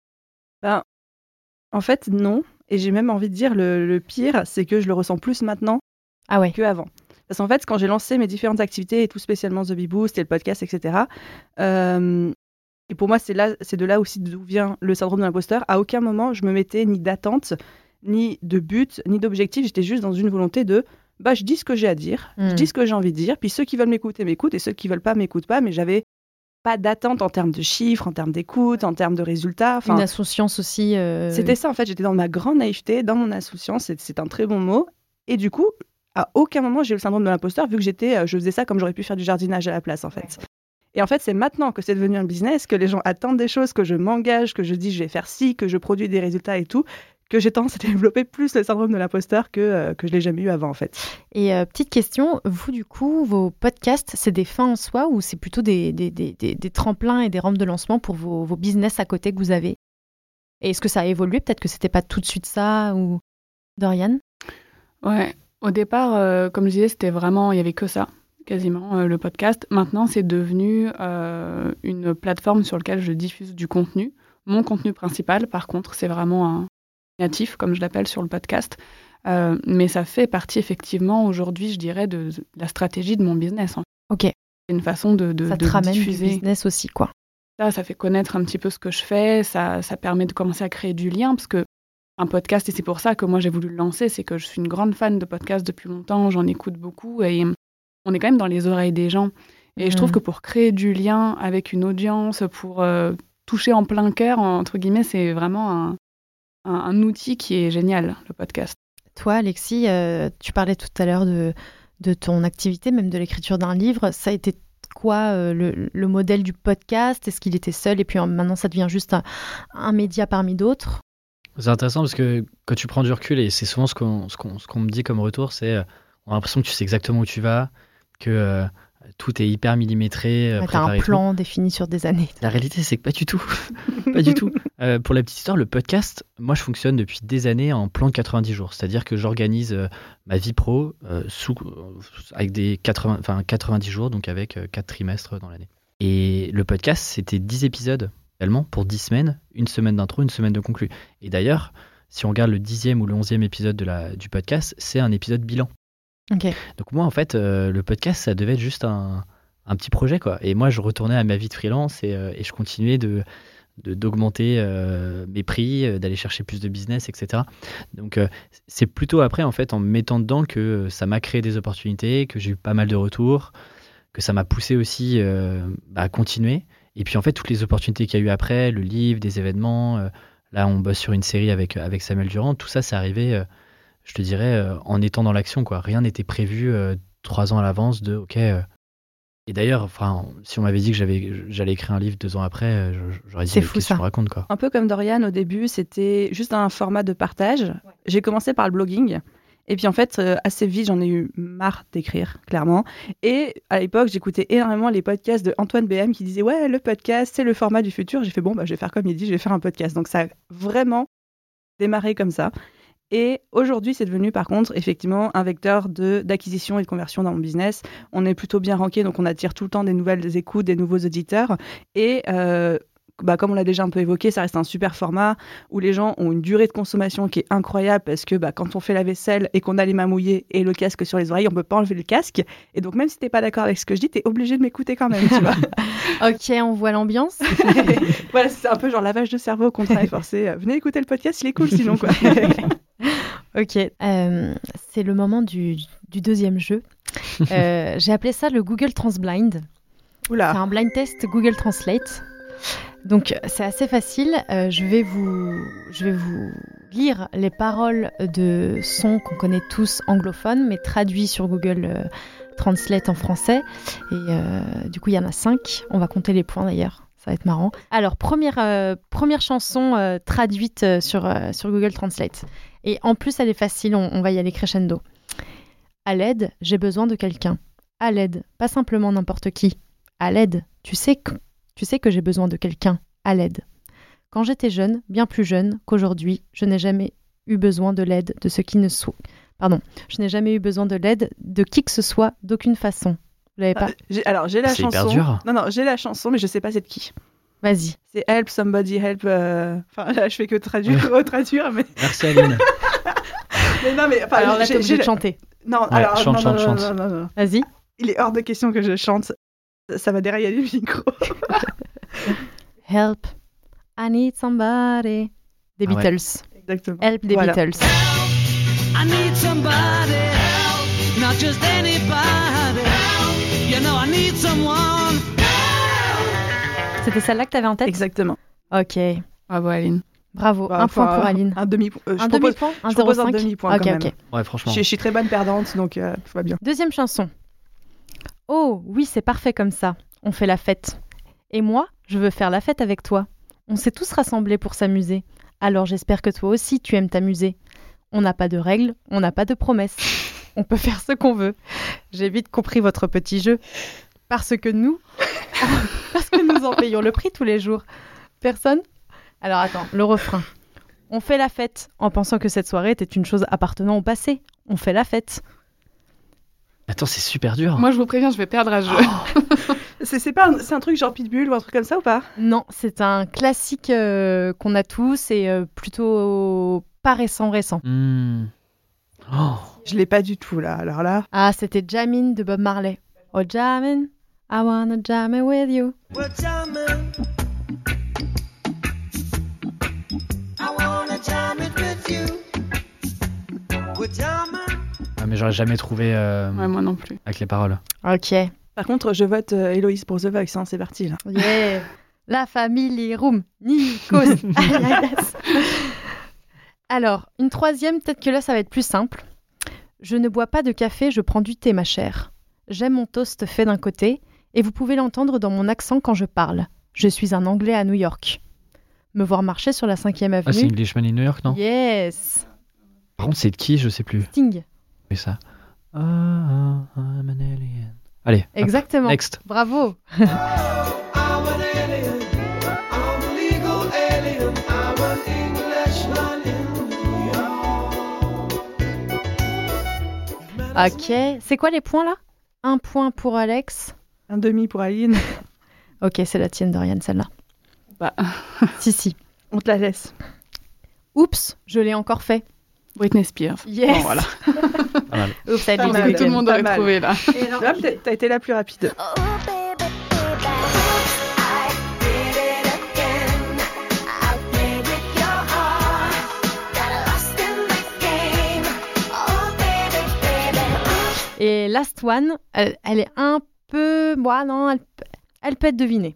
Ben, En fait, non. Et j'ai même envie de dire le, pire, c'est que je le ressens plus maintenant ah ouais. qu'avant. Parce qu'en fait, quand j'ai lancé mes différentes activités, et tout spécialement The Bee Boost et le podcast, etc., euh, et pour moi, c'est là, c'est de là aussi d'où vient le syndrome de l'imposteur. À aucun moment, je me mettais ni d'attente, ni de but, ni d'objectif. J'étais juste dans une volonté de, bah, je dis ce que j'ai à dire, je hmm. dis ce que j'ai envie de dire, puis ceux qui veulent m'écouter m'écoutent, et ceux qui veulent pas m'écoutent pas. Mais j'avais pas d'attente en termes de chiffres, en termes d'écoute, en termes de résultats. Enfin, Une insouciance aussi. Euh, c'était ça, en fait. J'étais dans ma grande naïveté, dans mon insouciance. C'est un très bon mot. Et du coup, à aucun moment, j'ai eu le syndrome de l'imposteur, vu que j'étais, euh, je faisais ça comme j'aurais pu faire du jardinage à la place, en fait. Et en fait, c'est maintenant que c'est devenu un business, que les gens attendent des choses, que je m'engage, que je dis je vais faire ci, que je produis des résultats et tout, que j'ai tendance à <laughs> développer plus le syndrome de l'imposteur que, euh, que je l'ai jamais eu avant en fait. Et euh, petite question, vous du coup, vos podcasts, c'est des fins en soi ou c'est plutôt des, des, des, des, tremplins et des rampes de lancement pour vos, vos business à côté que vous avez? Et est-ce que ça a évolué? Peut-être que c'était pas tout de suite ça ou Dorian? Ouais, au départ, euh, comme je disais, c'était vraiment, il y avait que ça quasiment le podcast. Maintenant, c'est devenu une plateforme sur laquelle je diffuse du contenu. Mon contenu principal, par contre, c'est vraiment un, natif, comme je l'appelle sur le podcast. Euh, mais ça fait partie effectivement aujourd'hui, je dirais, de, la stratégie de mon business. Ok. C'est une façon de, de, ça te ramène diffuser. Du business aussi, quoi. Ça, ça fait connaître un petit peu ce que je fais. Ça, ça permet de commencer à créer du lien parce que un podcast, et c'est pour ça que moi j'ai voulu le lancer, c'est que je suis une grande fan de podcasts depuis longtemps. J'en écoute beaucoup et on est quand même dans les oreilles des gens. Et je trouve mm. que pour créer du lien avec une audience, pour euh, toucher en plein cœur, entre guillemets, c'est vraiment un, un, outil qui est génial, le podcast. Toi, Alexis, euh, tu parlais tout à l'heure de, de ton activité, même de l'écriture d'un livre. Ça a été quoi euh, le, modèle du podcast? Est-ce qu'il était seul et puis maintenant ça devient juste un, média parmi d'autres? C'est intéressant parce que quand tu prends du recul, et c'est souvent ce qu'on qu'on me dit comme retour, c'est euh, on a l'impression que tu sais exactement où tu vas, que tout est hyper millimétré. Euh, T'as un plan défini sur des années. La réalité, c'est que pas du tout. <laughs> pas du tout. Euh, pour la petite histoire, le podcast, moi, je fonctionne depuis des années en plan de 90 jours. C'est-à-dire que j'organise euh, ma vie pro sous, avec des 80, enfin, 90 jours, donc avec 4 trimestres dans l'année. Et le podcast, c'était 10 épisodes, réellement, pour 10 semaines, une semaine d'intro, une semaine de conclu. Et d'ailleurs, si on regarde le dixième ou le onzième épisode de la, du podcast, c'est un épisode bilan. Donc moi, en fait, euh, le podcast, ça devait être juste un, petit projet, quoi. Et moi, je retournais à ma vie de freelance et, euh, je continuais de d'augmenter euh, mes prix, d'aller chercher plus de business, etc. Donc c'est plutôt après, en fait, en me mettant dedans que ça m'a créé des opportunités, que j'ai eu pas mal de retours, que ça m'a poussé aussi bah, à continuer. Et puis en fait, toutes les opportunités qu'il y a eu après, le livre, des événements, là on bosse sur une série avec, avec Samuel Durand, tout ça, c'est arrivé je te dirais, euh, en étant dans l'action. quoi. Rien n'était prévu euh, trois ans à l'avance de OK. Euh. Et d'ailleurs, enfin, si on m'avait dit que j'avais, j'allais écrire un livre deux ans après, j'aurais dit c'est fou ça. raconte quoi? Un peu comme Dorian au début, c'était juste un format de partage. J'ai commencé par le blogging. Et puis en fait, assez vite, j'en ai eu marre d'écrire, clairement. Et à l'époque, j'écoutais énormément les podcasts de Antoine BM qui disait Ouais, le podcast, c'est le format du futur. J'ai fait Bon, bah, je vais faire comme il dit, je vais faire un podcast. Donc ça a vraiment démarré comme ça. Et aujourd'hui, c'est devenu par contre effectivement un vecteur d'acquisition et de conversion dans mon business. On est plutôt bien ranké, donc on attire tout le temps des nouvelles écoutes, des nouveaux auditeurs. Et euh, bah, comme on l'a déjà un peu évoqué, ça reste un super format où les gens ont une durée de consommation qui est incroyable parce que bah, quand on fait la vaisselle et qu'on a les mains mouillées et le casque sur les oreilles, on peut pas enlever le casque. Et donc même si t'es pas d'accord avec ce que je dis, tu es obligé de m'écouter quand même, tu vois. <laughs> ok, on voit l'ambiance. <laughs> voilà, c'est un peu genre lavage de cerveau qu'on travaille forcé. Venez écouter le podcast, il est cool sinon quoi. <laughs> <laughs> ok, euh, c'est le moment du, deuxième jeu. <laughs> Euh, J'ai appelé ça le Google Transblind. C'est un blind test Google Translate. Donc c'est assez facile. Euh, je, vais vous, je vais vous lire les paroles de sons qu'on connaît tous anglophones, mais traduits sur Google Translate en français. Et du coup, il y en a cinq. On va compter les points d'ailleurs. Ça va être marrant. Alors, première, euh, première chanson euh, traduite euh, sur, sur Google Translate. Et en plus, elle est facile, on, on va y aller crescendo. À l'aide, j'ai besoin de quelqu'un. À l'aide, pas simplement n'importe qui. À l'aide, tu sais que, tu sais que j'ai besoin de quelqu'un. À l'aide. Quand j'étais jeune, bien plus jeune qu'aujourd'hui, je n'ai jamais eu besoin de l'aide de ce qui ne soit. Pardon, je n'ai jamais eu besoin de l'aide de qui que ce soit, d'aucune façon. Vous l'avez pas Ah, j'ai- alors, j'ai la hyper chanson. dur. Non, non, j'ai la chanson, mais je sais pas c'est de qui. Vas-y. C'est Help Somebody Help. euh, Enfin, là, je fais que traduire, <laughs> retraduire, mais... Merci Aline. <laughs> mais non, mais enfin, Alors là, j'ai- t'es obligé de chanter. Non, Ouais, alors chante, non, chante, non, chante. non, non, non. Vas-y. Il est hors de question que je chante. Ça va dérailler le micro. <laughs> Help. I need somebody. Des Ah ouais. Beatles. Exactement. Help des Voilà. Beatles. I need somebody help, not just anybody help. You know I need someone. C'était celle-là que t'avais en tête? Exactement. Ok. Bravo Aline. Bravo. Bah, un point pour Aline. Un demi. euh, Un demi-point Un je propose un 0,5 demi-point Ok, quand ok. même. Ouais, franchement. Je, je suis très bonne perdante, donc euh, tout va bien. Deuxième chanson. Oh, oui, c'est parfait comme ça. On fait la fête. Et moi, je veux faire la fête avec toi. On s'est tous rassemblés pour s'amuser. Alors j'espère que toi aussi tu aimes t'amuser. On n'a pas de règles, on n'a pas de promesses. On peut faire ce qu'on veut. J'ai vite compris votre petit jeu. Parce que nous, <laughs> parce que nous en payons le prix tous les jours. Personne Alors attends, le refrain. On fait la fête en pensant que cette soirée était une chose appartenant au passé. On fait la fête. Attends, c'est super dur. Moi, je vous préviens, je vais perdre à ce jeu. <laughs> C'est c'est pas un, c'est un truc genre Pitbull ou un truc comme ça ou pas? Non, c'est un classique euh, qu'on a tous et euh, plutôt pas récent récent. Oh. Je l'ai pas du tout là. Alors là, Ah, c'était Jamin de Bob Marley. Oh Jamin, I wanna jam it with you. We're jamming. I wanna jam it with you. We're jamming. Ah, mais j'aurais jamais trouvé euh, Ouais, moi non plus. avec les paroles. Ok. par contre, je vote euh, Héloïse pour The Voice. hein, c'est parti là. <laughs> Yeah. La famille Room. Nikos. <laughs> <laughs> Alors, une troisième, peut-être que là, ça va être plus simple. Je ne bois pas de café, je prends du thé, ma chère. J'aime mon toast fait d'un côté, et vous pouvez l'entendre dans mon accent quand je parle. Je suis un Anglais à New York. Me voir marcher sur la 5e Ah, c'est avenue. Englishman in New York, non? Yes. Par contre, c'est de qui? Je sais plus. Sting. Mais ça. Ah, ah, I'm an alien. Allez. hop, Exactement. Next. Bravo. <laughs> Ok. C'est quoi les points là? Un point pour Alex. Un demi pour Aline. <laughs> Ok, c'est la tienne, Dorian, celle-là. Bah, <laughs> Si, si. On te la laisse. Oups, je l'ai encore fait. Britney Spears. Yes. Bon, voilà. <laughs> Pas mal. Oups, Pas mal. tout le monde aurait trouvé là. Là, peut-être t'as été la plus rapide. Oh. Oh. Et Last One, elle, elle est un peu... Moi, non, elle, elle peut être devinée.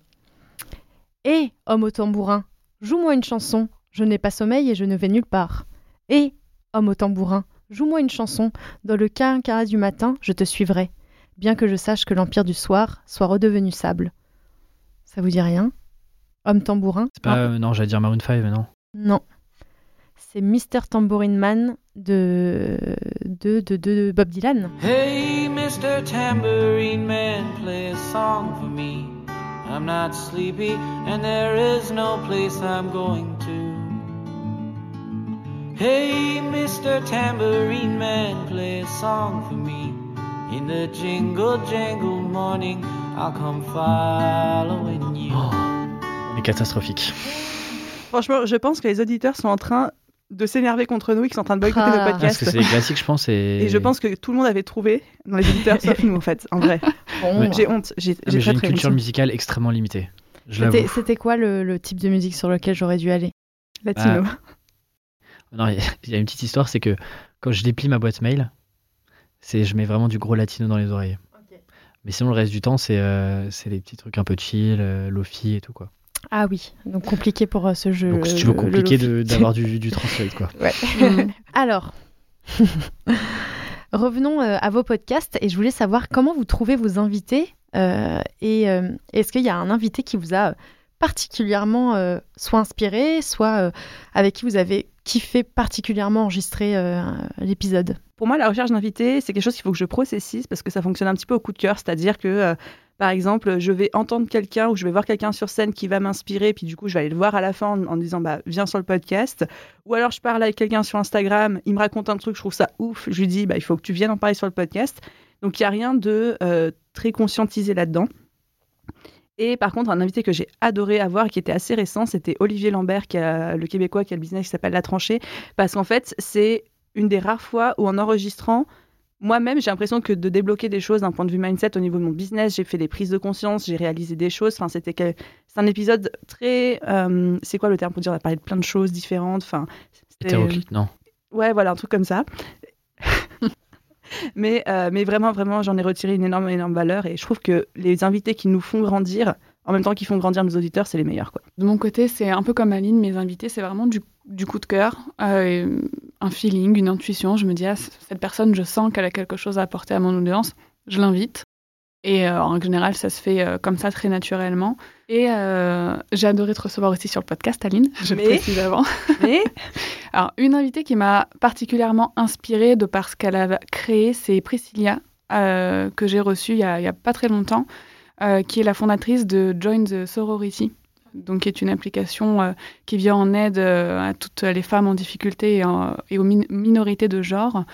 Et, homme au tambourin, joue-moi une chanson. Je n'ai pas sommeil et je ne vais nulle part. Et, homme au tambourin, joue-moi une chanson. Dans le quinquara du matin, je te suivrai. Bien que je sache que l'empire du soir soit redevenu sable. Ça vous dit rien? Homme tambourin? C'est pas. euh, non, j'allais dire Maroon 5, mais non. Non. C'est Mr. Tambourine Man de... De, de, de Bob Dylan. Hey, Mr. Tambourine Man, play a song for me. I'm not sleepy, and there is no place I'm going to. Hey, Mr. Tambourine Man, play a song for me. In the jingle jangle morning, I'll come following you. On est catastrophique. Franchement, je pense que les auditeurs sont en train de s'énerver contre nous et qu'ils sont en train de boycotter Ah. nos Parce podcasts. que c'est des classiques, je pense. Et, Et je pense que tout le monde avait trouvé dans les auditeurs, sauf nous en fait, en vrai. <laughs> Bon. J'ai honte, j'ai Ah, une culture honte. musicale extrêmement limitée. C'était quoi le, le type de musique sur lequel j'aurais dû aller? Latino. Non, il y a- il y a une petite histoire, c'est que quand je déplie ma boîte mail, C'est, je mets vraiment du gros latino dans les oreilles. Mais sinon, le reste du temps, c'est euh, c'est les petits trucs un peu chill, euh, lofi et tout, quoi. Ah oui, donc compliqué pour euh, ce jeu. Donc, si tu veux le compliqué d'avoir du, du <laughs> translate, quoi. <laughs> Alors, <laughs> revenons euh, à vos podcasts et je voulais savoir comment vous trouvez vos invités euh, et euh, est-ce qu'il y a un invité qui vous a particulièrement euh, soit inspiré, soit euh, avec qui vous avez kiffé particulièrement enregistrer euh, l'épisode Pour moi, la recherche d'invités, c'est quelque chose qu'il faut que je processise parce que ça fonctionne un petit peu au coup de cœur. C'est-à-dire que, par exemple, je vais entendre quelqu'un ou je vais voir quelqu'un sur scène qui va m'inspirer, puis du coup, je vais aller le voir à la fin en, disant, bah, viens sur le podcast. Ou alors, je parle avec quelqu'un sur Instagram, il me raconte un truc, je trouve ça ouf. Je lui dis, bah, il faut que tu viennes en parler sur le podcast. Donc, il n'y a rien de très conscientisé là-dedans. Et par contre, un invité que j'ai adoré avoir, qui était assez récent, c'était Olivier Lambert, qui a, le Québécois qui a le business qui s'appelle La Tranchée. Parce qu'en fait, c'est une des rares fois où en enregistrant, moi-même, j'ai l'impression que de débloquer des choses d'un point de vue mindset au niveau de mon business, j'ai fait des prises de conscience, j'ai réalisé des choses. Enfin, c'était c'est un épisode très. euh, c'est quoi le terme pour dire? On a parlé de plein de choses différentes. Enfin, Hétéroclite, non. Ouais, voilà, un truc comme ça. Mais, euh, mais vraiment, vraiment, j'en ai retiré une énorme, énorme valeur et je trouve que les invités qui nous font grandir, en même temps qu'ils font grandir nos auditeurs, c'est les meilleurs. Quoi. De mon côté, c'est un peu comme Aline, mes invités, c'est vraiment du, coup de cœur, euh, un feeling, une intuition. Je me dis, ah, cette personne, je sens qu'elle a quelque chose à apporter à mon audience, je l'invite. Et euh, en général, ça se fait euh, comme ça très naturellement. Et euh, j'ai adoré te recevoir aussi sur le podcast, Aline, <laughs> je le Mais- précise avant. Mais <laughs> Alors, une invitée qui m'a particulièrement inspirée de par ce qu'elle a créé, c'est Priscilla, que j'ai reçue il y, a, pas très longtemps, qui est la fondatrice de Join the Sorority, donc qui est une application qui vient en aide à toutes les femmes en difficulté et, en- et aux min- minorités de genre.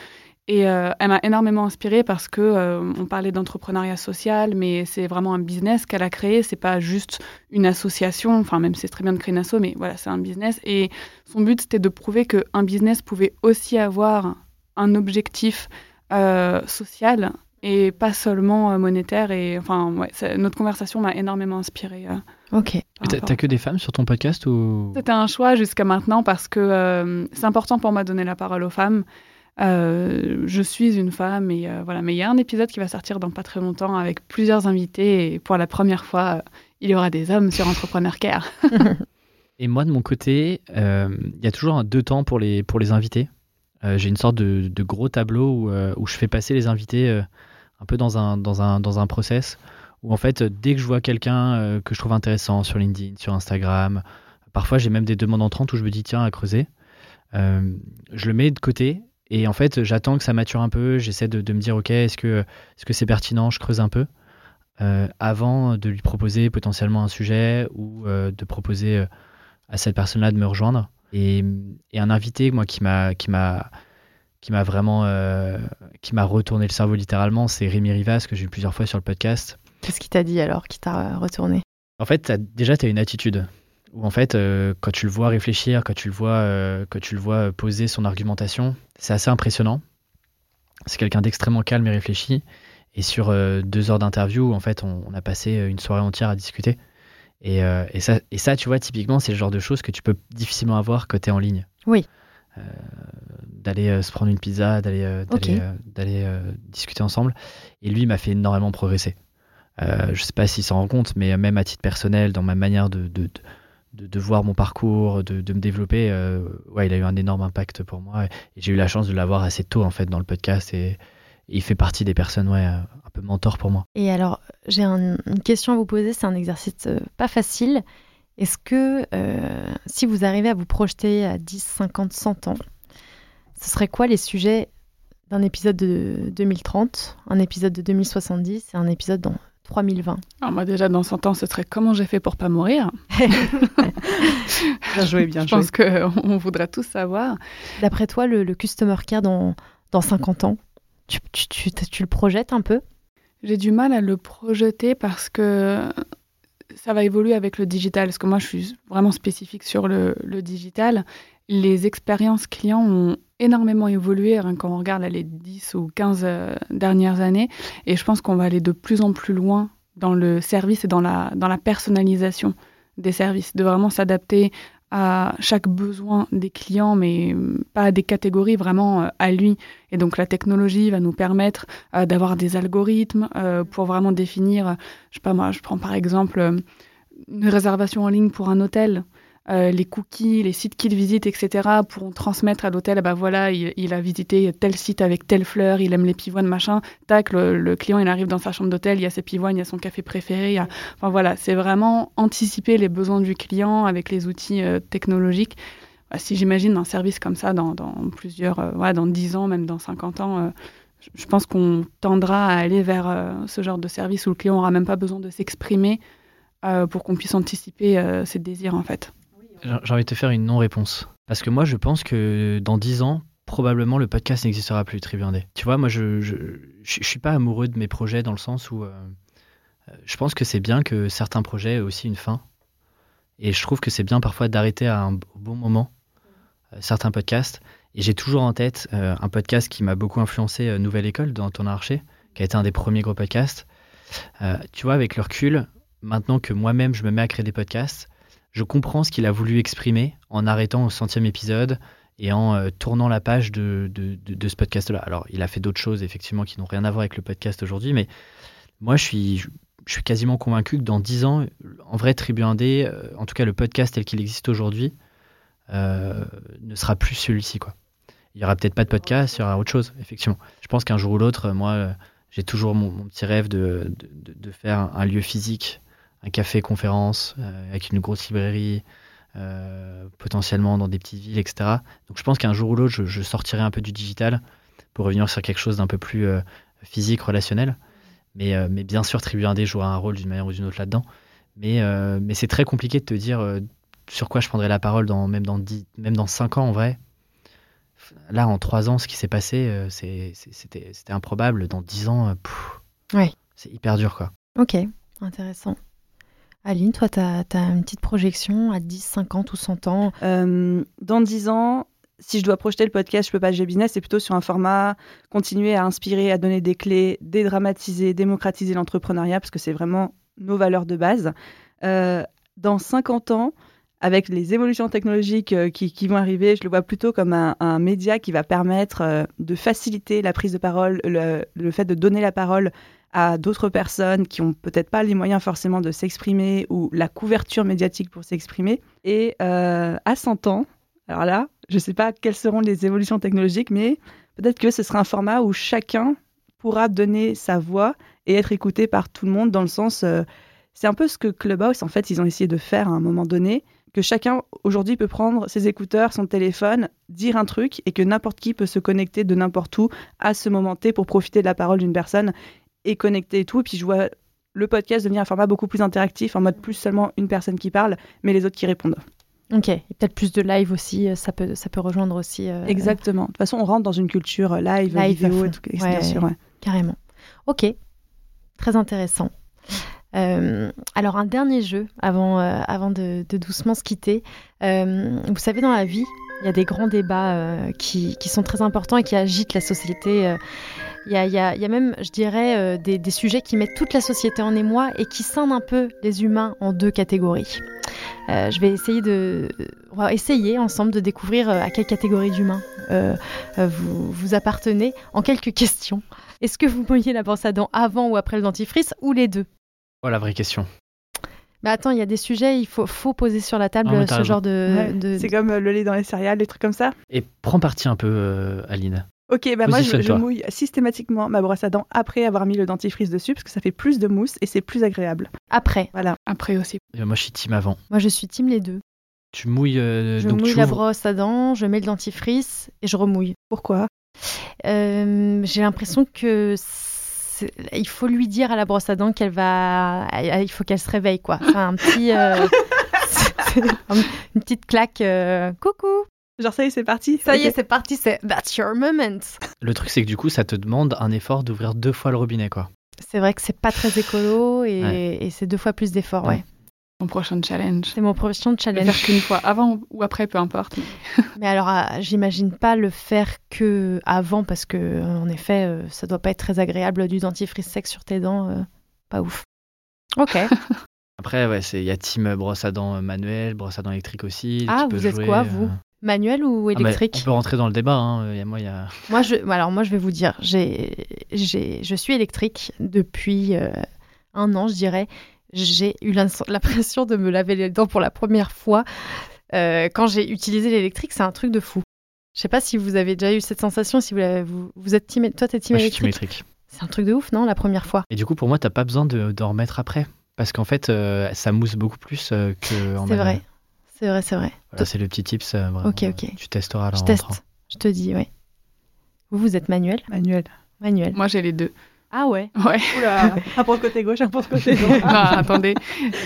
Et euh, elle m'a énormément inspirée parce que euh, on parlait d'entrepreneuriat social, mais c'est vraiment un business qu'elle a créé. C'est pas juste une association. Enfin, même c'est très bien de créer une asso, mais voilà, c'est un business. Et son but, c'était de prouver qu'un business pouvait aussi avoir un objectif euh, social et pas seulement euh, monétaire. Et enfin, ouais, notre conversation m'a énormément inspirée. euh, Ok. T'as que des femmes sur ton podcast ou? C'était un choix jusqu'à maintenant parce que euh, c'est important pour moi de donner la parole aux femmes. Euh, je suis une femme et euh, voilà. Mais il y a un épisode qui va sortir dans pas très longtemps avec plusieurs invités et pour la première fois, euh, il y aura des hommes sur Entrepreneur Care. <laughs> Et moi, de mon côté, euh, il y a toujours un deux temps pour les, pour les invités. Euh, J'ai une sorte de, de gros tableau où, euh, où je fais passer les invités euh, un peu dans un, dans, un, dans un process où, en fait, dès que je vois quelqu'un euh, que je trouve intéressant sur LinkedIn, sur Instagram, parfois j'ai même des demandes entrantes où je me dis, tiens, à creuser, euh, je le mets de côté et en fait, j'attends que ça mature un peu. J'essaie de, de me dire, OK, est-ce que c'est pertinent Je creuse un peu euh, avant de lui proposer potentiellement un sujet ou euh, de proposer euh, à cette personne-là de me rejoindre. Et, et un invité, moi, qui m'a, qui m'a, qui m'a vraiment, euh, qui m'a retourné le cerveau littéralement, c'est Rémi Rivas que j'ai eu plusieurs fois sur le podcast. Qu'est-ce qu'il t'a dit alors qui t'a retourné? En fait, déjà, tu as une attitude où en fait, euh, quand tu le vois réfléchir, quand tu le vois, euh, quand tu le vois poser son argumentation, c'est assez impressionnant. C'est quelqu'un d'extrêmement calme et réfléchi. Et sur euh, deux heures d'interview, en fait, on, on a passé euh, une soirée entière à discuter. Et, euh, et, ça, et ça, tu vois, typiquement, c'est le genre de choses que tu peux difficilement avoir quand tu es en ligne. Oui. Euh, d'aller euh, se prendre une pizza, d'aller euh, Ok. d'aller, euh, d'aller, euh, discuter ensemble. Et lui il m'a fait énormément progresser. Euh, je sais pas s'il s'en rend compte, mais même à titre personnel, dans ma manière de, de, de, voir mon parcours, de, de me développer, euh, ouais, il a eu un énorme impact pour moi. Et, j'ai eu la chance de l'avoir assez tôt en fait dans le podcast et, il fait partie des personnes ouais, euh, un peu mentor pour moi. Et alors, j'ai un- une question à vous poser, c'est un exercice euh, pas facile. Est-ce que si vous arrivez à vous projeter à 10, 50, 100 ans, ce serait quoi les sujets d'un épisode de 2030, un épisode de 2070 et un épisode dans 3020 Alors moi déjà dans 100 ans, ce serait comment j'ai fait pour pas mourir. <laughs> Bien joué, bien Je joué. pense qu'on <laughs> voudrait tous savoir. D'après toi, le, le customer care dans, dans 50 ans, tu, tu, tu, tu le projettes un peu? J'ai du mal à le projeter parce que ça va évoluer avec le digital. Parce que moi, je suis vraiment spécifique sur le, digital. Les expériences clients ont énormément évolué hein, quand on regarde les 10 ou 15 euh, dernières années. Et je pense qu'on va aller de plus en plus loin dans le service et dans la, dans la personnalisation des services, de vraiment s'adapter à chaque besoin des clients, mais pas des catégories vraiment euh, à lui. Et donc la technologie va nous permettre euh, d'avoir des algorithmes euh, pour vraiment définir, je sais pas moi, je prends par exemple une réservation en ligne pour un hôtel. Euh, les cookies, les sites qu'il visite, etc., pourront transmettre à l'hôtel, ah bah voilà, il, a visité tel site avec telle fleur, il aime les pivoines, machin. Tac, le, client, il arrive dans sa chambre d'hôtel, il y a ses pivoines, il y a son café préféré. Enfin voilà, c'est vraiment anticiper les besoins du client avec les outils euh, technologiques. Bah, si j'imagine un service comme ça dans, plusieurs, euh, dans 10 ans, même dans 50 ans, euh, je- pense qu'on tendra à aller vers ce genre de service où le client aura même pas besoin de s'exprimer pour qu'on puisse anticiper ses désirs en fait. J'ai envie de te faire une non-réponse. Parce que moi, je pense que dans 10 ans, probablement le podcast n'existera plus, Tribu Indé. Tu vois, moi, je, je, je, je suis pas amoureux de mes projets dans le sens où euh, euh, je pense que c'est bien que certains projets aient aussi une fin. Et je trouve que c'est bien parfois d'arrêter à un bon moment euh, certains podcasts. Et j'ai toujours en tête un podcast qui m'a beaucoup influencé, Nouvelle École, dans ton archer, qui a été un des premiers gros podcasts. Tu vois, avec le recul, maintenant que moi-même je me mets à créer des podcasts, je comprends ce qu'il a voulu exprimer en arrêtant au centième épisode et en euh, tournant la page de, ce podcast-là. Alors, il a fait d'autres choses, effectivement, qui n'ont rien à voir avec le podcast aujourd'hui, mais moi, je suis, quasiment convaincu que dans 10 ans, en vrai, Tribu Indé, euh, en tout cas le podcast tel qu'il existe aujourd'hui, euh, ne sera plus celui-ci. Il y aura peut-être pas de podcast, il y aura autre chose, effectivement. Je pense qu'un jour ou l'autre, moi, j'ai toujours mon, petit rêve de, faire un lieu physique, un café-conférence euh, avec une grosse librairie, euh, potentiellement dans des petites villes, etc. Donc je pense qu'un jour ou l'autre, je, je sortirai un peu du digital pour revenir sur quelque chose d'un peu plus euh, physique, relationnel. Mais, mais bien sûr, Tribu Indé jouera un rôle d'une manière ou d'une autre là-dedans. Mais, euh, mais c'est très compliqué de te dire euh, sur quoi je prendrai la parole, dans, même, dans 10, même dans 5 ans en vrai. Là, en 3 ans, ce qui s'est passé, euh, c'était improbable. Dans 10 ans, Ouais. c'est hyper dur. quoi. Ok, intéressant. Aline, toi, tu as, une petite projection à 10, 50 ou 100 ans. Euh, dans 10 ans, si je dois projeter le podcast Je peux pas gérer business, c'est plutôt sur un format continuer à inspirer, à donner des clés, dédramatiser, démocratiser l'entrepreneuriat, parce que c'est vraiment nos valeurs de base. Euh, dans 50 ans, avec les évolutions technologiques euh, qui, vont arriver, je le vois plutôt comme un, média qui va permettre euh, de faciliter la prise de parole, le, fait de donner la parole à d'autres personnes qui ont peut-être pas les moyens forcément de s'exprimer ou la couverture médiatique pour s'exprimer. Et euh, à 100 ans, alors là, je ne sais pas quelles seront les évolutions technologiques, mais peut-être que ce sera un format où chacun pourra donner sa voix et être écouté par tout le monde dans le sens... c'est un peu ce que Clubhouse, en fait, ils ont essayé de faire à un moment donné, que chacun aujourd'hui peut prendre ses écouteurs, son téléphone, dire un truc et que n'importe qui peut se connecter de n'importe où à ce moment T pour profiter de la parole d'une personne et connecter et tout. Et puis je vois le podcast devenir un format beaucoup plus interactif, en mode plus seulement une personne qui parle, mais les autres qui répondent. Ok, et peut-être plus de live aussi, euh, ça peut, ça peut rejoindre aussi. euh, Exactement. De toute façon, on rentre dans une culture euh, live, Live vidéo, et tout, Ouais. bien sûr. ouais. Carrément. Ok, très intéressant. Euh, alors un dernier jeu avant, euh, avant de, doucement se quitter. Euh, vous savez, dans la vie, il y a des grands débats qui, qui sont très importants et qui agitent la société. Il y, a, il y a- même, je dirais, des, des sujets qui mettent toute la société en émoi et qui scindent un peu les humains en deux catégories. Je vais essayer de, essayer ensemble de découvrir à quelle catégorie d'humains vous, vous appartenez en quelques questions. Est-ce que vous mouillez la brosse à dents avant ou après le dentifrice ou les deux? Oh, la vraie question. Mais attends, il y a des sujets, il faut, faut poser sur la table Ah, ce raison. genre de. Ouais. de- C'est comme euh, le lait dans les céréales, des trucs comme ça. Et prends parti un peu, euh, Aline. Ok, bah moi je, mouille systématiquement ma brosse à dents après avoir mis le dentifrice dessus parce que ça fait plus de mousse et c'est plus agréable. Après. Voilà. Après aussi. Et moi, je suis team avant. Moi, je suis team les deux. Tu mouilles. euh, Je donc mouille tu la brosse à dents, je mets le dentifrice et je remouille. Pourquoi? Euh, J'ai l'impression que c'est- il faut lui dire à la brosse à dents qu'elle va, il faut qu'elle se réveille quoi. C'est un petit, euh, <laughs> une petite claque. euh, Coucou. Genre ça y est, c'est parti. Ça y est, c'est parti. C'est that's your moment. Le truc, c'est que du coup, ça te demande un effort d'ouvrir deux fois le robinet, quoi. C'est vrai que c'est pas très écolo et, Ouais. et c'est deux fois plus d'efforts. Ouais. Ouais. Mon prochain challenge. C'est mon prochain Le challenge. faire qu'une fois, avant ou après, peu importe. <laughs> Mais alors, ah, j'imagine pas le faire que avant parce que, euh, en effet, euh, ça doit pas être très agréable du dentifrice sec sur tes dents. euh, pas ouf. Ok. <laughs> Après, ouais, c'est- il y a team brosse à dents manuel, brosse à dents électrique aussi. Ah, tu peux vous êtes jouer, quoi, euh, vous? Manuel ou ah, mais électrique? On peut rentrer dans le débat. Hein. Il y a moi, il y a. <laughs> Moi, je, alors moi, je vais vous dire, j'ai, j'ai, je suis électrique depuis euh, un an, je dirais. J'ai eu l'impression de me laver les dents pour la première fois euh, quand j'ai utilisé l'électrique. C'est un truc de fou. Je sais pas si vous avez déjà eu cette sensation, si vous, l'avez- vous, vous êtes team, toi, t'es team Moi, je suis team électrique. électrique. C'est un truc de ouf, non, la première fois? Et du coup, pour moi, t'as pas besoin de, d'en remettre après. Parce qu'en fait, euh, ça mousse beaucoup plus euh, que en C'est vrai, c'est vrai, c'est vrai. Voilà, c'est le petit tips. euh, vraiment. Ok, ok. Tu testeras là je en teste, rentrant. je te dis, oui. Vous, vous êtes manuel? Manuel. Manuel. Moi, j'ai les deux. Ah ouais Ouais. Oula, <laughs> un pour le côté gauche, un pour le côté droit. Non, attendez.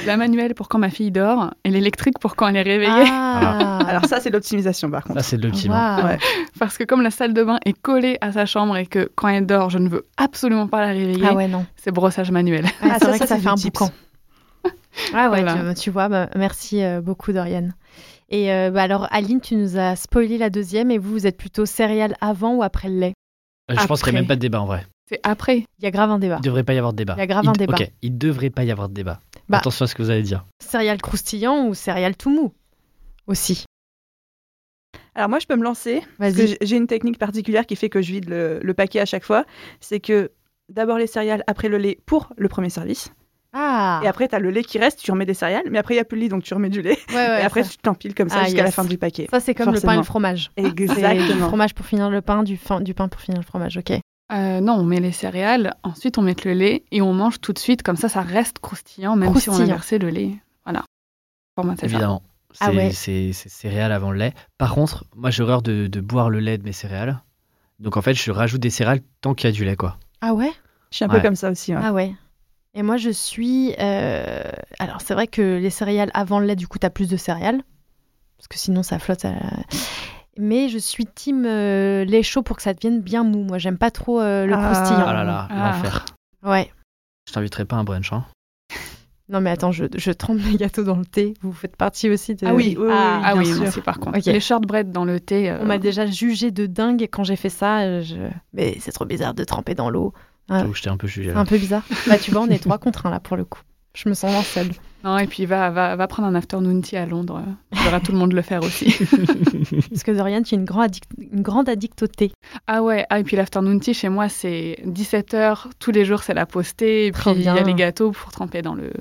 La manuelle pour quand ma fille dort et l'électrique pour quand elle est réveillée. Ah, Alors ça, c'est l'optimisation par contre. Ça, c'est de. Ouais. Parce que comme la salle de bain est collée à sa chambre et que quand elle dort, je ne veux absolument pas la réveiller, Ah ouais, non. c'est brossage manuel. Ah, Ah, c'est ça, vrai ça, que ça fait un boucan. Ah ouais, Voilà. tu, tu vois, bah, merci euh, beaucoup Dorian. Et euh, bah, alors Aline, tu nous as spoilé la deuxième et vous, vous êtes plutôt céréales avant ou après le lait? Euh, Je pense qu'il n'y Après. a même pas de débat en vrai. C'est après. Il y a grave un débat. Il devrait pas y avoir de débat. Il y a grave un débat. Ok, il devrait pas y avoir de débat. Bah. Attention à ce que vous allez dire. Céréales croustillant ou céréales tout mou aussi. Alors moi, je peux me lancer. Parce que Vas-y. j'ai- une technique particulière qui fait que je vide le, le paquet à chaque fois. C'est que d'abord les céréales, après le lait pour le premier service. Ah Et après, tu as le lait qui reste, tu remets des céréales. Mais après, il n'y a plus de lit, donc tu remets du lait. ouais, ouais, et après, ça, tu t'empiles comme ça Ah, jusqu'à la fin du paquet. ça, c'est comme le pain et le fromage. C'est du Exactement. fromage pour finir le pain, du, fin- du pain pour finir le fromage, ok. Euh, non, on met les céréales, ensuite on met le lait et on mange tout de suite. Comme ça, ça reste croustillant, même si on a versé le lait. Voilà. Pour moi, c'est ça. Évidemment. C'est Ah ouais. c'est- c'est céréales avant le lait. Par contre, moi j'ai horreur de, de boire le lait de mes céréales. Donc en fait, je rajoute des céréales tant qu'il y a du lait, quoi. Ah ouais? Je suis un Ouais. peu comme ça aussi. ouais. Ah ouais. Et moi, je suis. euh, Alors, c'est vrai que les céréales avant le lait, du coup, t'as plus de céréales. Parce que sinon, ça flotte. à la- Mais je suis team euh, lait chaud pour que ça devienne bien mou. Moi, j'aime pas trop euh, le Ah. croustillant. Ah là là, Ah. l'enfer. Ouais. Je t'inviterai pas à un brunch. Hein. <laughs> Non, mais attends, je, je trempe mes gâteaux dans le thé. Vous faites partie aussi de. Ah oui, oui, oui, Ah, Ah oui, aussi, par contre. Les shortbread dans le thé. euh, On m'a déjà jugé de dingue quand j'ai fait ça. euh, je- Mais c'est trop bizarre de tremper dans l'eau. Ah. Je t'ai un peu jugé C'est là. un peu bizarre. bah, tu vois, on est trois contre un là pour le coup. Je me sens moins seule. Non, et puis va, va, va prendre un afternoon tea à Londres. Tu verras tout le monde le faire aussi. <laughs> Parce que Dorian, tu es une, grand addict- une grande addict au thé. Ah ouais, ah, et puis l'afternoon tea chez moi, c'est 17h, tous les jours c'est la thé, et puis il y a les gâteaux pour tremper dans le...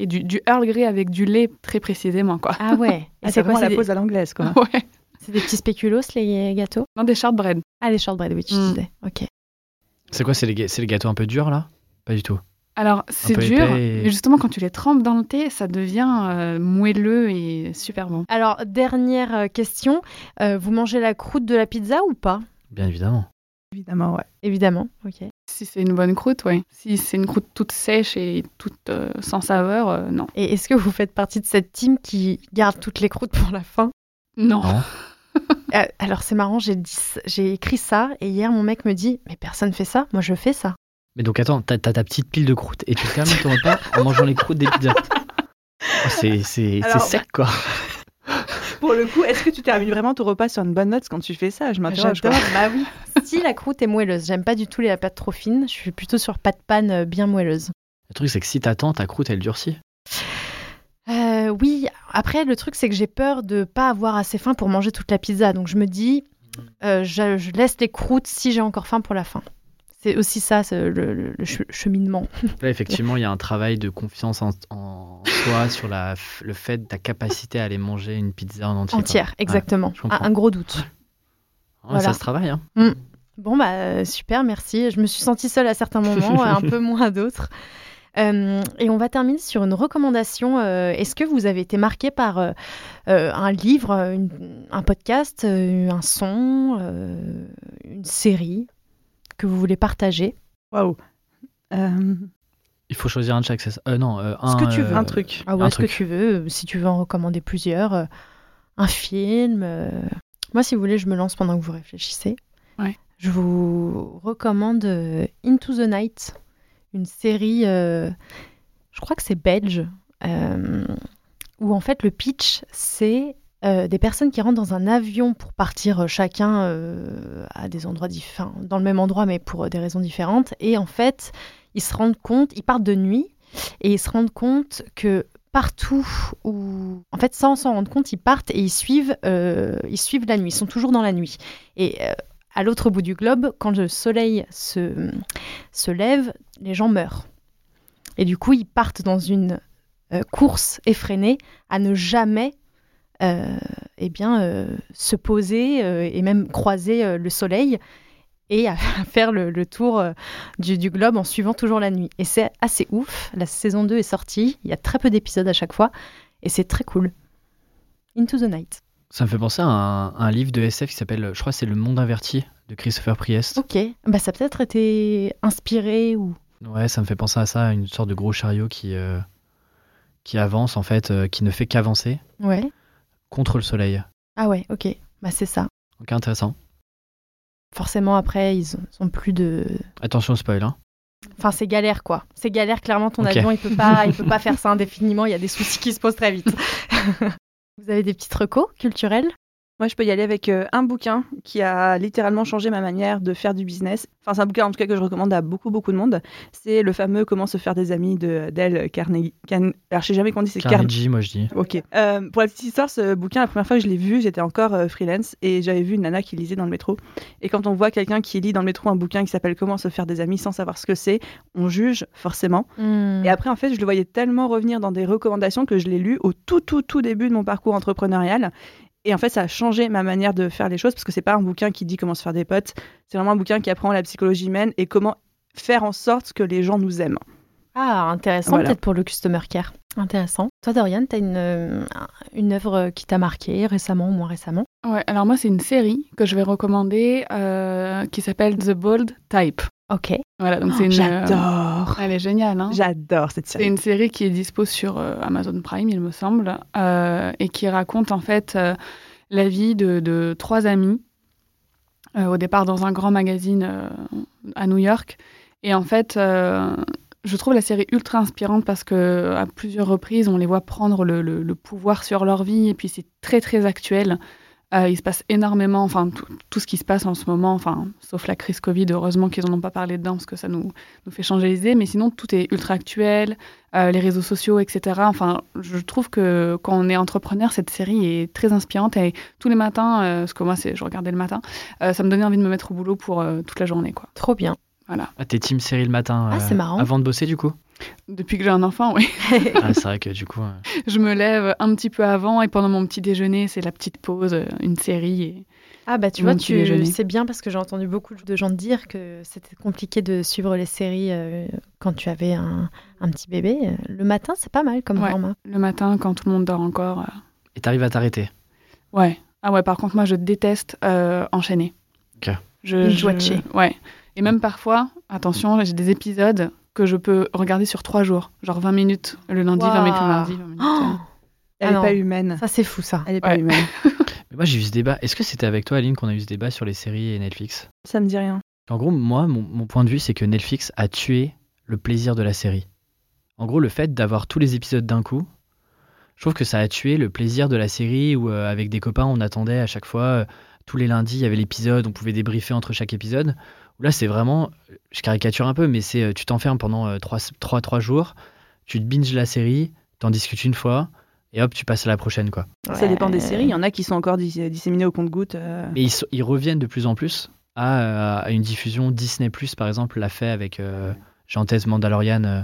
Et du, du Earl Grey avec du lait très précisément, quoi. Ah ouais. Ah, <laughs> Et c'est vraiment la des- pause à l'anglaise, quoi. <laughs> Ouais. C'est des petits spéculoos, les gâteaux Non, des shortbread. Ah, les shortbread, oui, tu Mm. disais. Ok. C'est quoi C'est les, les gâteaux un peu durs là? Pas du tout. Alors, c'est dur, épais et- mais justement, quand tu les trempes dans le thé, ça devient euh, moelleux et super bon. Alors, dernière euh, question. Euh, vous mangez la croûte de la pizza ou pas? Bien évidemment. Évidemment, ouais. Évidemment. Ok. Si c'est une bonne croûte, oui. Si c'est une croûte toute sèche et toute euh, sans saveur, euh, non. Et est-ce que vous faites partie de cette team qui garde toutes les croûtes pour la fin? Non. Non. <laughs> Alors, c'est marrant, j'ai dit- j'ai écrit ça et hier, mon mec me dit Mais personne fait ça. Moi, je fais ça. Mais donc attends, t'as ta petite pile de croûtes et tu termines ton repas en mangeant les croûtes des pizzas. Oh, c'est c'est- c'est Alors, sec quoi. Pour le coup, est-ce que tu termines vraiment ton repas sur une bonne note quand tu fais ça? Je m'interroge. J'adore. Bah oui. si la croûte est moelleuse, j'aime pas du tout les pâtes trop fines. Je suis plutôt sur pâte panne euh, bien moelleuse. Le truc c'est que si t'attends, ta croûte elle durcit. Euh, oui, après le truc c'est que j'ai peur de pas avoir assez faim pour manger toute la pizza, donc je me dis euh, je, je laisse les croûtes si j'ai encore faim pour la fin. C'est aussi ça le, le- le che- cheminement. <laughs> Là effectivement il y a un travail de confiance en, en soi sur la, le fait de ta capacité à aller manger une pizza en entier. Entière, exactement. un, un gros doute. Ouais, Voilà. Ça se travaille hein. Bon bah euh, super, merci. Je me suis sentie seule à certains moments, <laughs> un peu moins à d'autres. Euh, et on va terminer sur une recommandation. Euh, Est-ce que vous avez été marqué par euh, un livre, une- un podcast, un son, une série? Que vous voulez partager Waouh. Euh, Il faut choisir un de chaque. c'est ça Euh, non, euh, Ce que tu veux. un truc. Ah ouais, un ce que tu veux, si tu veux en recommander plusieurs, euh, un film. euh. Moi, si vous voulez, je me lance pendant que vous réfléchissez. Ouais. Je vous recommande euh, Into the Night, une série, euh, je crois que c'est belge, euh, où en fait le pitch, c'est euh, des personnes qui rentrent dans un avion pour partir euh, chacun euh, à des endroits différents, dans le même endroit, mais pour des raisons différentes. Et en fait, ils se rendent compte, ils partent de nuit. et ils se rendent compte que partout où, en fait, sans s'en rendre compte, ils partent et ils suivent, ils suivent la nuit. Ils sont toujours dans la nuit. Et à l'autre bout du globe, quand le soleil se, se lève, les gens meurent. Et du coup, ils partent dans une course effrénée à ne jamais eh bien, euh, se poser euh, et même croiser euh, le soleil et à <laughs> faire le, le tour euh, du, du globe en suivant toujours la nuit. Et c'est assez ouf. La saison 2 est sortie. Il y a très peu d'épisodes à chaque fois. Et c'est très cool. Into the Night. Ça me fait penser à un, un livre de SF qui s'appelle, je crois, c'est Le Monde Inverti de Christopher Priest. Ok. Bah, ça a peut-être été inspiré ou. Ouais, ça me fait penser à ça, à une sorte de gros chariot qui, euh, qui avance, en fait, euh, qui ne fait qu'avancer Ouais. Contre le soleil. Ah ouais, ok. Bah, c'est ça. Donc intéressant. Forcément, après, ils ont, plus de. Attention au spoil, hein. Enfin, c'est galère, quoi. C'est galère, clairement, ton Ok. avion, il peut pas, il peut pas <laughs> faire ça indéfiniment. Il y a des soucis qui se posent très vite. <laughs> Vous avez des petites recos culturelles Moi, je peux y aller avec euh, un bouquin qui a littéralement changé ma manière de faire du business. Enfin, c'est un bouquin en tout cas que je recommande à beaucoup, beaucoup de monde. C'est le fameux Comment se faire des amis de Dale Carnegie. Can- Alors, je sais jamais qu'on dit, c'est Carnegie. Carnegie, moi je dis. Ok. Euh, pour la petite histoire, ce bouquin, la première fois que je l'ai vu, j'étais encore euh, freelance et j'avais vu une nana qui lisait dans le métro. Et quand on voit quelqu'un qui lit dans le métro un bouquin qui s'appelle Comment se faire des amis sans savoir ce que c'est, on juge forcément. Hmm. Et après, en fait, je le voyais tellement revenir dans des recommandations que je l'ai lu au tout, tout, tout début de mon parcours entrepreneurial. Et en fait, ça a changé ma manière de faire les choses parce que c'est pas un bouquin qui dit comment se faire des potes. C'est vraiment un bouquin qui apprend la psychologie humaine et comment faire en sorte que les gens nous aiment. Ah, intéressant, Voilà. peut-être pour le customer care. Intéressant. Toi, Dorian, tu as une, euh, une œuvre qui t'a marqué récemment ou moins récemment? Ouais, alors moi, c'est une série que je vais recommander euh, qui s'appelle The Bold Type. Ok. Voilà, donc c'est une. euh, J'adore. elle est géniale, hein. J'adore cette C'est série. une série qui est dispo sur euh, Amazon Prime, il me semble, euh, et qui raconte en fait la vie de, de trois amis, euh, au départ dans un grand magazine euh, à New York. Et en fait, euh, je trouve la série ultra inspirante parce que à plusieurs reprises, on les voit prendre le, le- le pouvoir sur leur vie, et puis c'est très très actuel. Euh, il se passe énormément, enfin tout, tout ce qui se passe en ce moment, enfin sauf la crise Covid, heureusement qu'ils n'en ont pas parlé dedans parce que ça nous, nous fait changer les idées, mais sinon tout est ultra actuel, euh, les réseaux sociaux, etc. Enfin, je trouve que quand on est entrepreneur, cette série est très inspirante et tous les matins, euh, parce que moi c'est, je regardais le matin, euh, ça me donnait envie de me mettre au boulot pour euh, toute la journée, quoi. Trop bien. Voilà. Ah, t'es team série le matin. Ah, euh, c'est marrant. Avant de bosser, du coup? Depuis que j'ai un enfant, oui, <laughs> Ah, c'est vrai que du coup. euh, je me lève un petit peu avant et pendant mon petit déjeuner, c'est la petite pause, euh, une série. Et... Ah bah tu vois, tu c'est bien parce que j'ai entendu beaucoup de gens dire que c'était compliqué de suivre les séries euh, quand tu avais un, un petit bébé. Le matin, c'est pas mal comme Ouais. format. Le matin, quand tout le monde dort encore. euh, Et t'arrives à t'arrêter? Ouais. Ah ouais, par contre, moi, je déteste euh, enchaîner. Ok. Je, je- Ouais. Et même parfois, attention, là, j'ai des épisodes que je peux regarder sur trois jours. Genre 20 minutes le lundi, 20 minutes le lundi, 20 minutes. Oh, euh. Elle Ah est non. pas humaine. ça c'est fou ça. Elle est pas humaine. <laughs> Mais moi, j'ai eu ce débat. Est-ce que c'était avec toi, Aline, qu'on a eu ce débat sur les séries et Netflix? Ça me dit rien. En gros, moi, mon, mon point de vue, c'est que Netflix a tué le plaisir de la série. En gros, le fait d'avoir tous les épisodes d'un coup, je trouve que ça a tué le plaisir de la série où, euh, avec des copains, on attendait à chaque fois, euh, tous les lundis, il y avait l'épisode, on pouvait débriefer entre chaque épisode. Où là, c'est vraiment, je caricature un peu, mais c'est euh, tu t'enfermes pendant 3 jours, tu te binges la série, t'en discutes une fois, et hop, tu passes à la prochaine, quoi. Ça dépend des séries. Il y en a qui sont encore dis- disséminées au compte-gouttes. euh. Mais ils, so- ils reviennent de plus en plus à, euh, à une diffusion Disney Plus, par exemple, l'a fait avec euh, Mandalorian euh,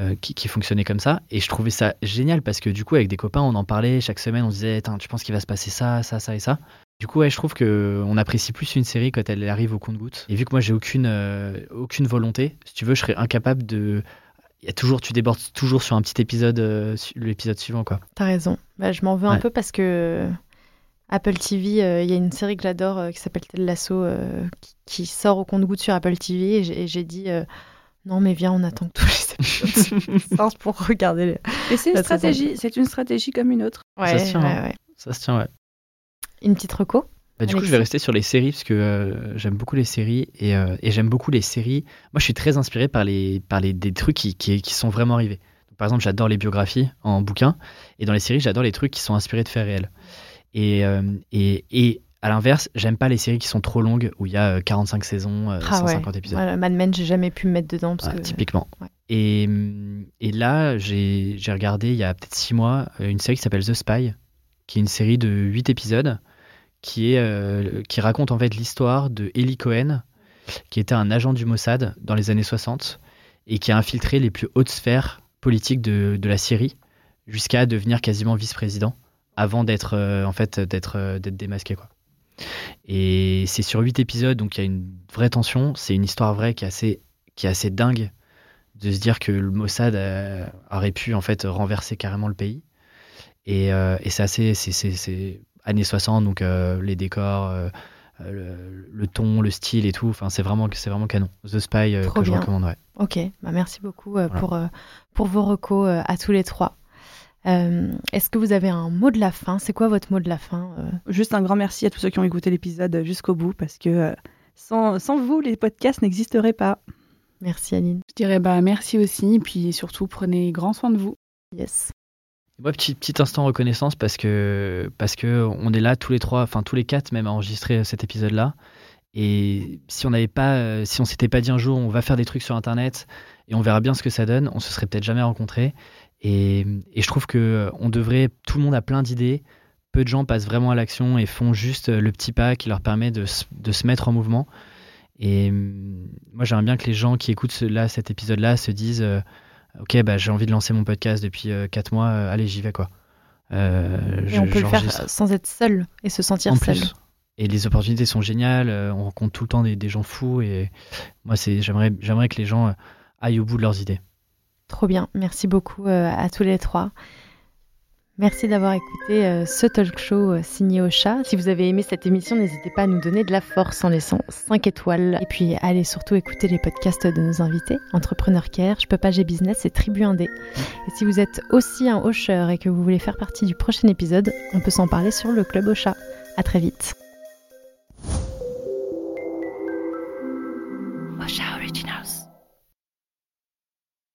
euh, qui, qui fonctionnait comme ça. Et je trouvais ça génial parce que du coup, avec des copains, on en parlait chaque semaine. On se disait, tu penses qu'il va se passer ça, ça, ça et ça? Du coup, ouais, je trouve que on apprécie plus une série quand elle arrive au compte-goutte. Et vu que moi, j'ai aucune, euh, aucune volonté, si tu veux, je serais incapable de. Il y a toujours, tu débordes toujours sur un petit épisode, euh, l'épisode suivant, quoi. T'as raison. Bah, je m'en veux un peu parce que Apple TV, euh, il y a une série que j'adore euh, qui s'appelle Ted Lasso euh, qui, qui sort au compte-goutte sur Apple TV et j'ai- dit euh, non mais viens on attend que tous les <laughs> épisodes sortent pour regarder les... Et c'est une stratégie. C'est une stratégie comme une autre. Ouais, se tient, ouais, hein. ouais. Ça se tient, ouais. Une petite reco Bah, du coup, je vais rester sur les séries parce que euh, j'aime beaucoup les séries et, euh, et j'aime beaucoup les séries. Moi, je suis très inspiré par, les, par les, des trucs qui, qui, qui sont vraiment arrivés. Donc, par exemple, j'adore les biographies en bouquin et dans les séries, j'adore les trucs qui sont inspirés de faits réels. Et, euh, et, et à l'inverse, j'aime pas les séries qui sont trop longues où il y a euh, 45 saisons, Ah ouais. 150 épisodes. Voilà, Mad Men j'ai jamais pu me mettre dedans parce que typiquement. ouais. Et, et là, j'ai regardé il y a peut-être six mois une série qui s'appelle The Spy, qui est une série de huit épisodes qui, est, euh, qui raconte en fait l'histoire de Eli Cohen, qui était un agent du Mossad dans les années 60 et qui a infiltré les plus hautes sphères politiques de, de la Syrie jusqu'à devenir quasiment vice-président avant d'être euh, en fait d'être euh, d'être démasqué quoi. Et c'est sur huit épisodes donc il y a une vraie tension, c'est une histoire vraie qui est assez qui est assez dingue de se dire que le Mossad aurait pu en fait renverser carrément le pays. Et, et c'est assez c'est années 60 donc euh, les décors euh, euh, le, le ton, le style et tout, enfin c'est vraiment c'est vraiment canon. The Spy euh, que je bien. recommande ouais. Ok, bah merci beaucoup euh, Voilà. pour, euh, pour vos recos euh, à tous les trois. Euh, Est-ce que vous avez un mot de la fin? C'est quoi votre mot de la fin euh? Juste un grand merci à tous ceux qui ont écouté l'épisode jusqu'au bout parce que euh, sans, sans vous, les podcasts n'existeraient pas. Merci Aline. Je dirais bah merci aussi, puis surtout prenez grand soin de vous. Yes. Moi, petit, petit instant reconnaissance parce que, parce que on est là tous les trois, enfin tous les quatre même à enregistrer cet épisode-là. Et si on n'avait pas, euh, si on s'était pas dit un jour, on va faire des trucs sur Internet et on verra bien ce que ça donne, on se serait peut-être jamais rencontrés. Et, je trouve que euh, on devrait, tout le monde a plein d'idées. Peu de gens passent vraiment à l'action et font juste euh, le petit pas qui leur permet de, de se mettre en mouvement. Et hum, moi, j'aimerais bien que les gens qui écoutent là, cet épisode-là se disent euh, Ok, bah, j'ai envie de lancer mon podcast depuis 4 mois, euh, allez, j'y vais quoi. Euh, Et je- on peut le faire euh, sans être seul et se sentir en seul. plus. Et les opportunités sont géniales, euh, on rencontre tout le temps des, des gens fous et moi, c'est, j'aimerais, j'aimerais que les gens euh, aillent au bout de leurs idées. Trop bien. Merci beaucoup euh, à tous les trois. Merci d'avoir écouté euh, ce talk show euh, signé au chat. Si vous avez aimé cette émission, n'hésitez pas à nous donner de la force en laissant 5 étoiles. Et puis allez surtout écouter les podcasts de nos invités, Entrepreneur Care, Je peux pas business et Tribu Indé. Et si vous êtes aussi un hocheur et que vous voulez faire partie du prochain épisode, on peut s'en parler sur le club au chat. À très vite. Au.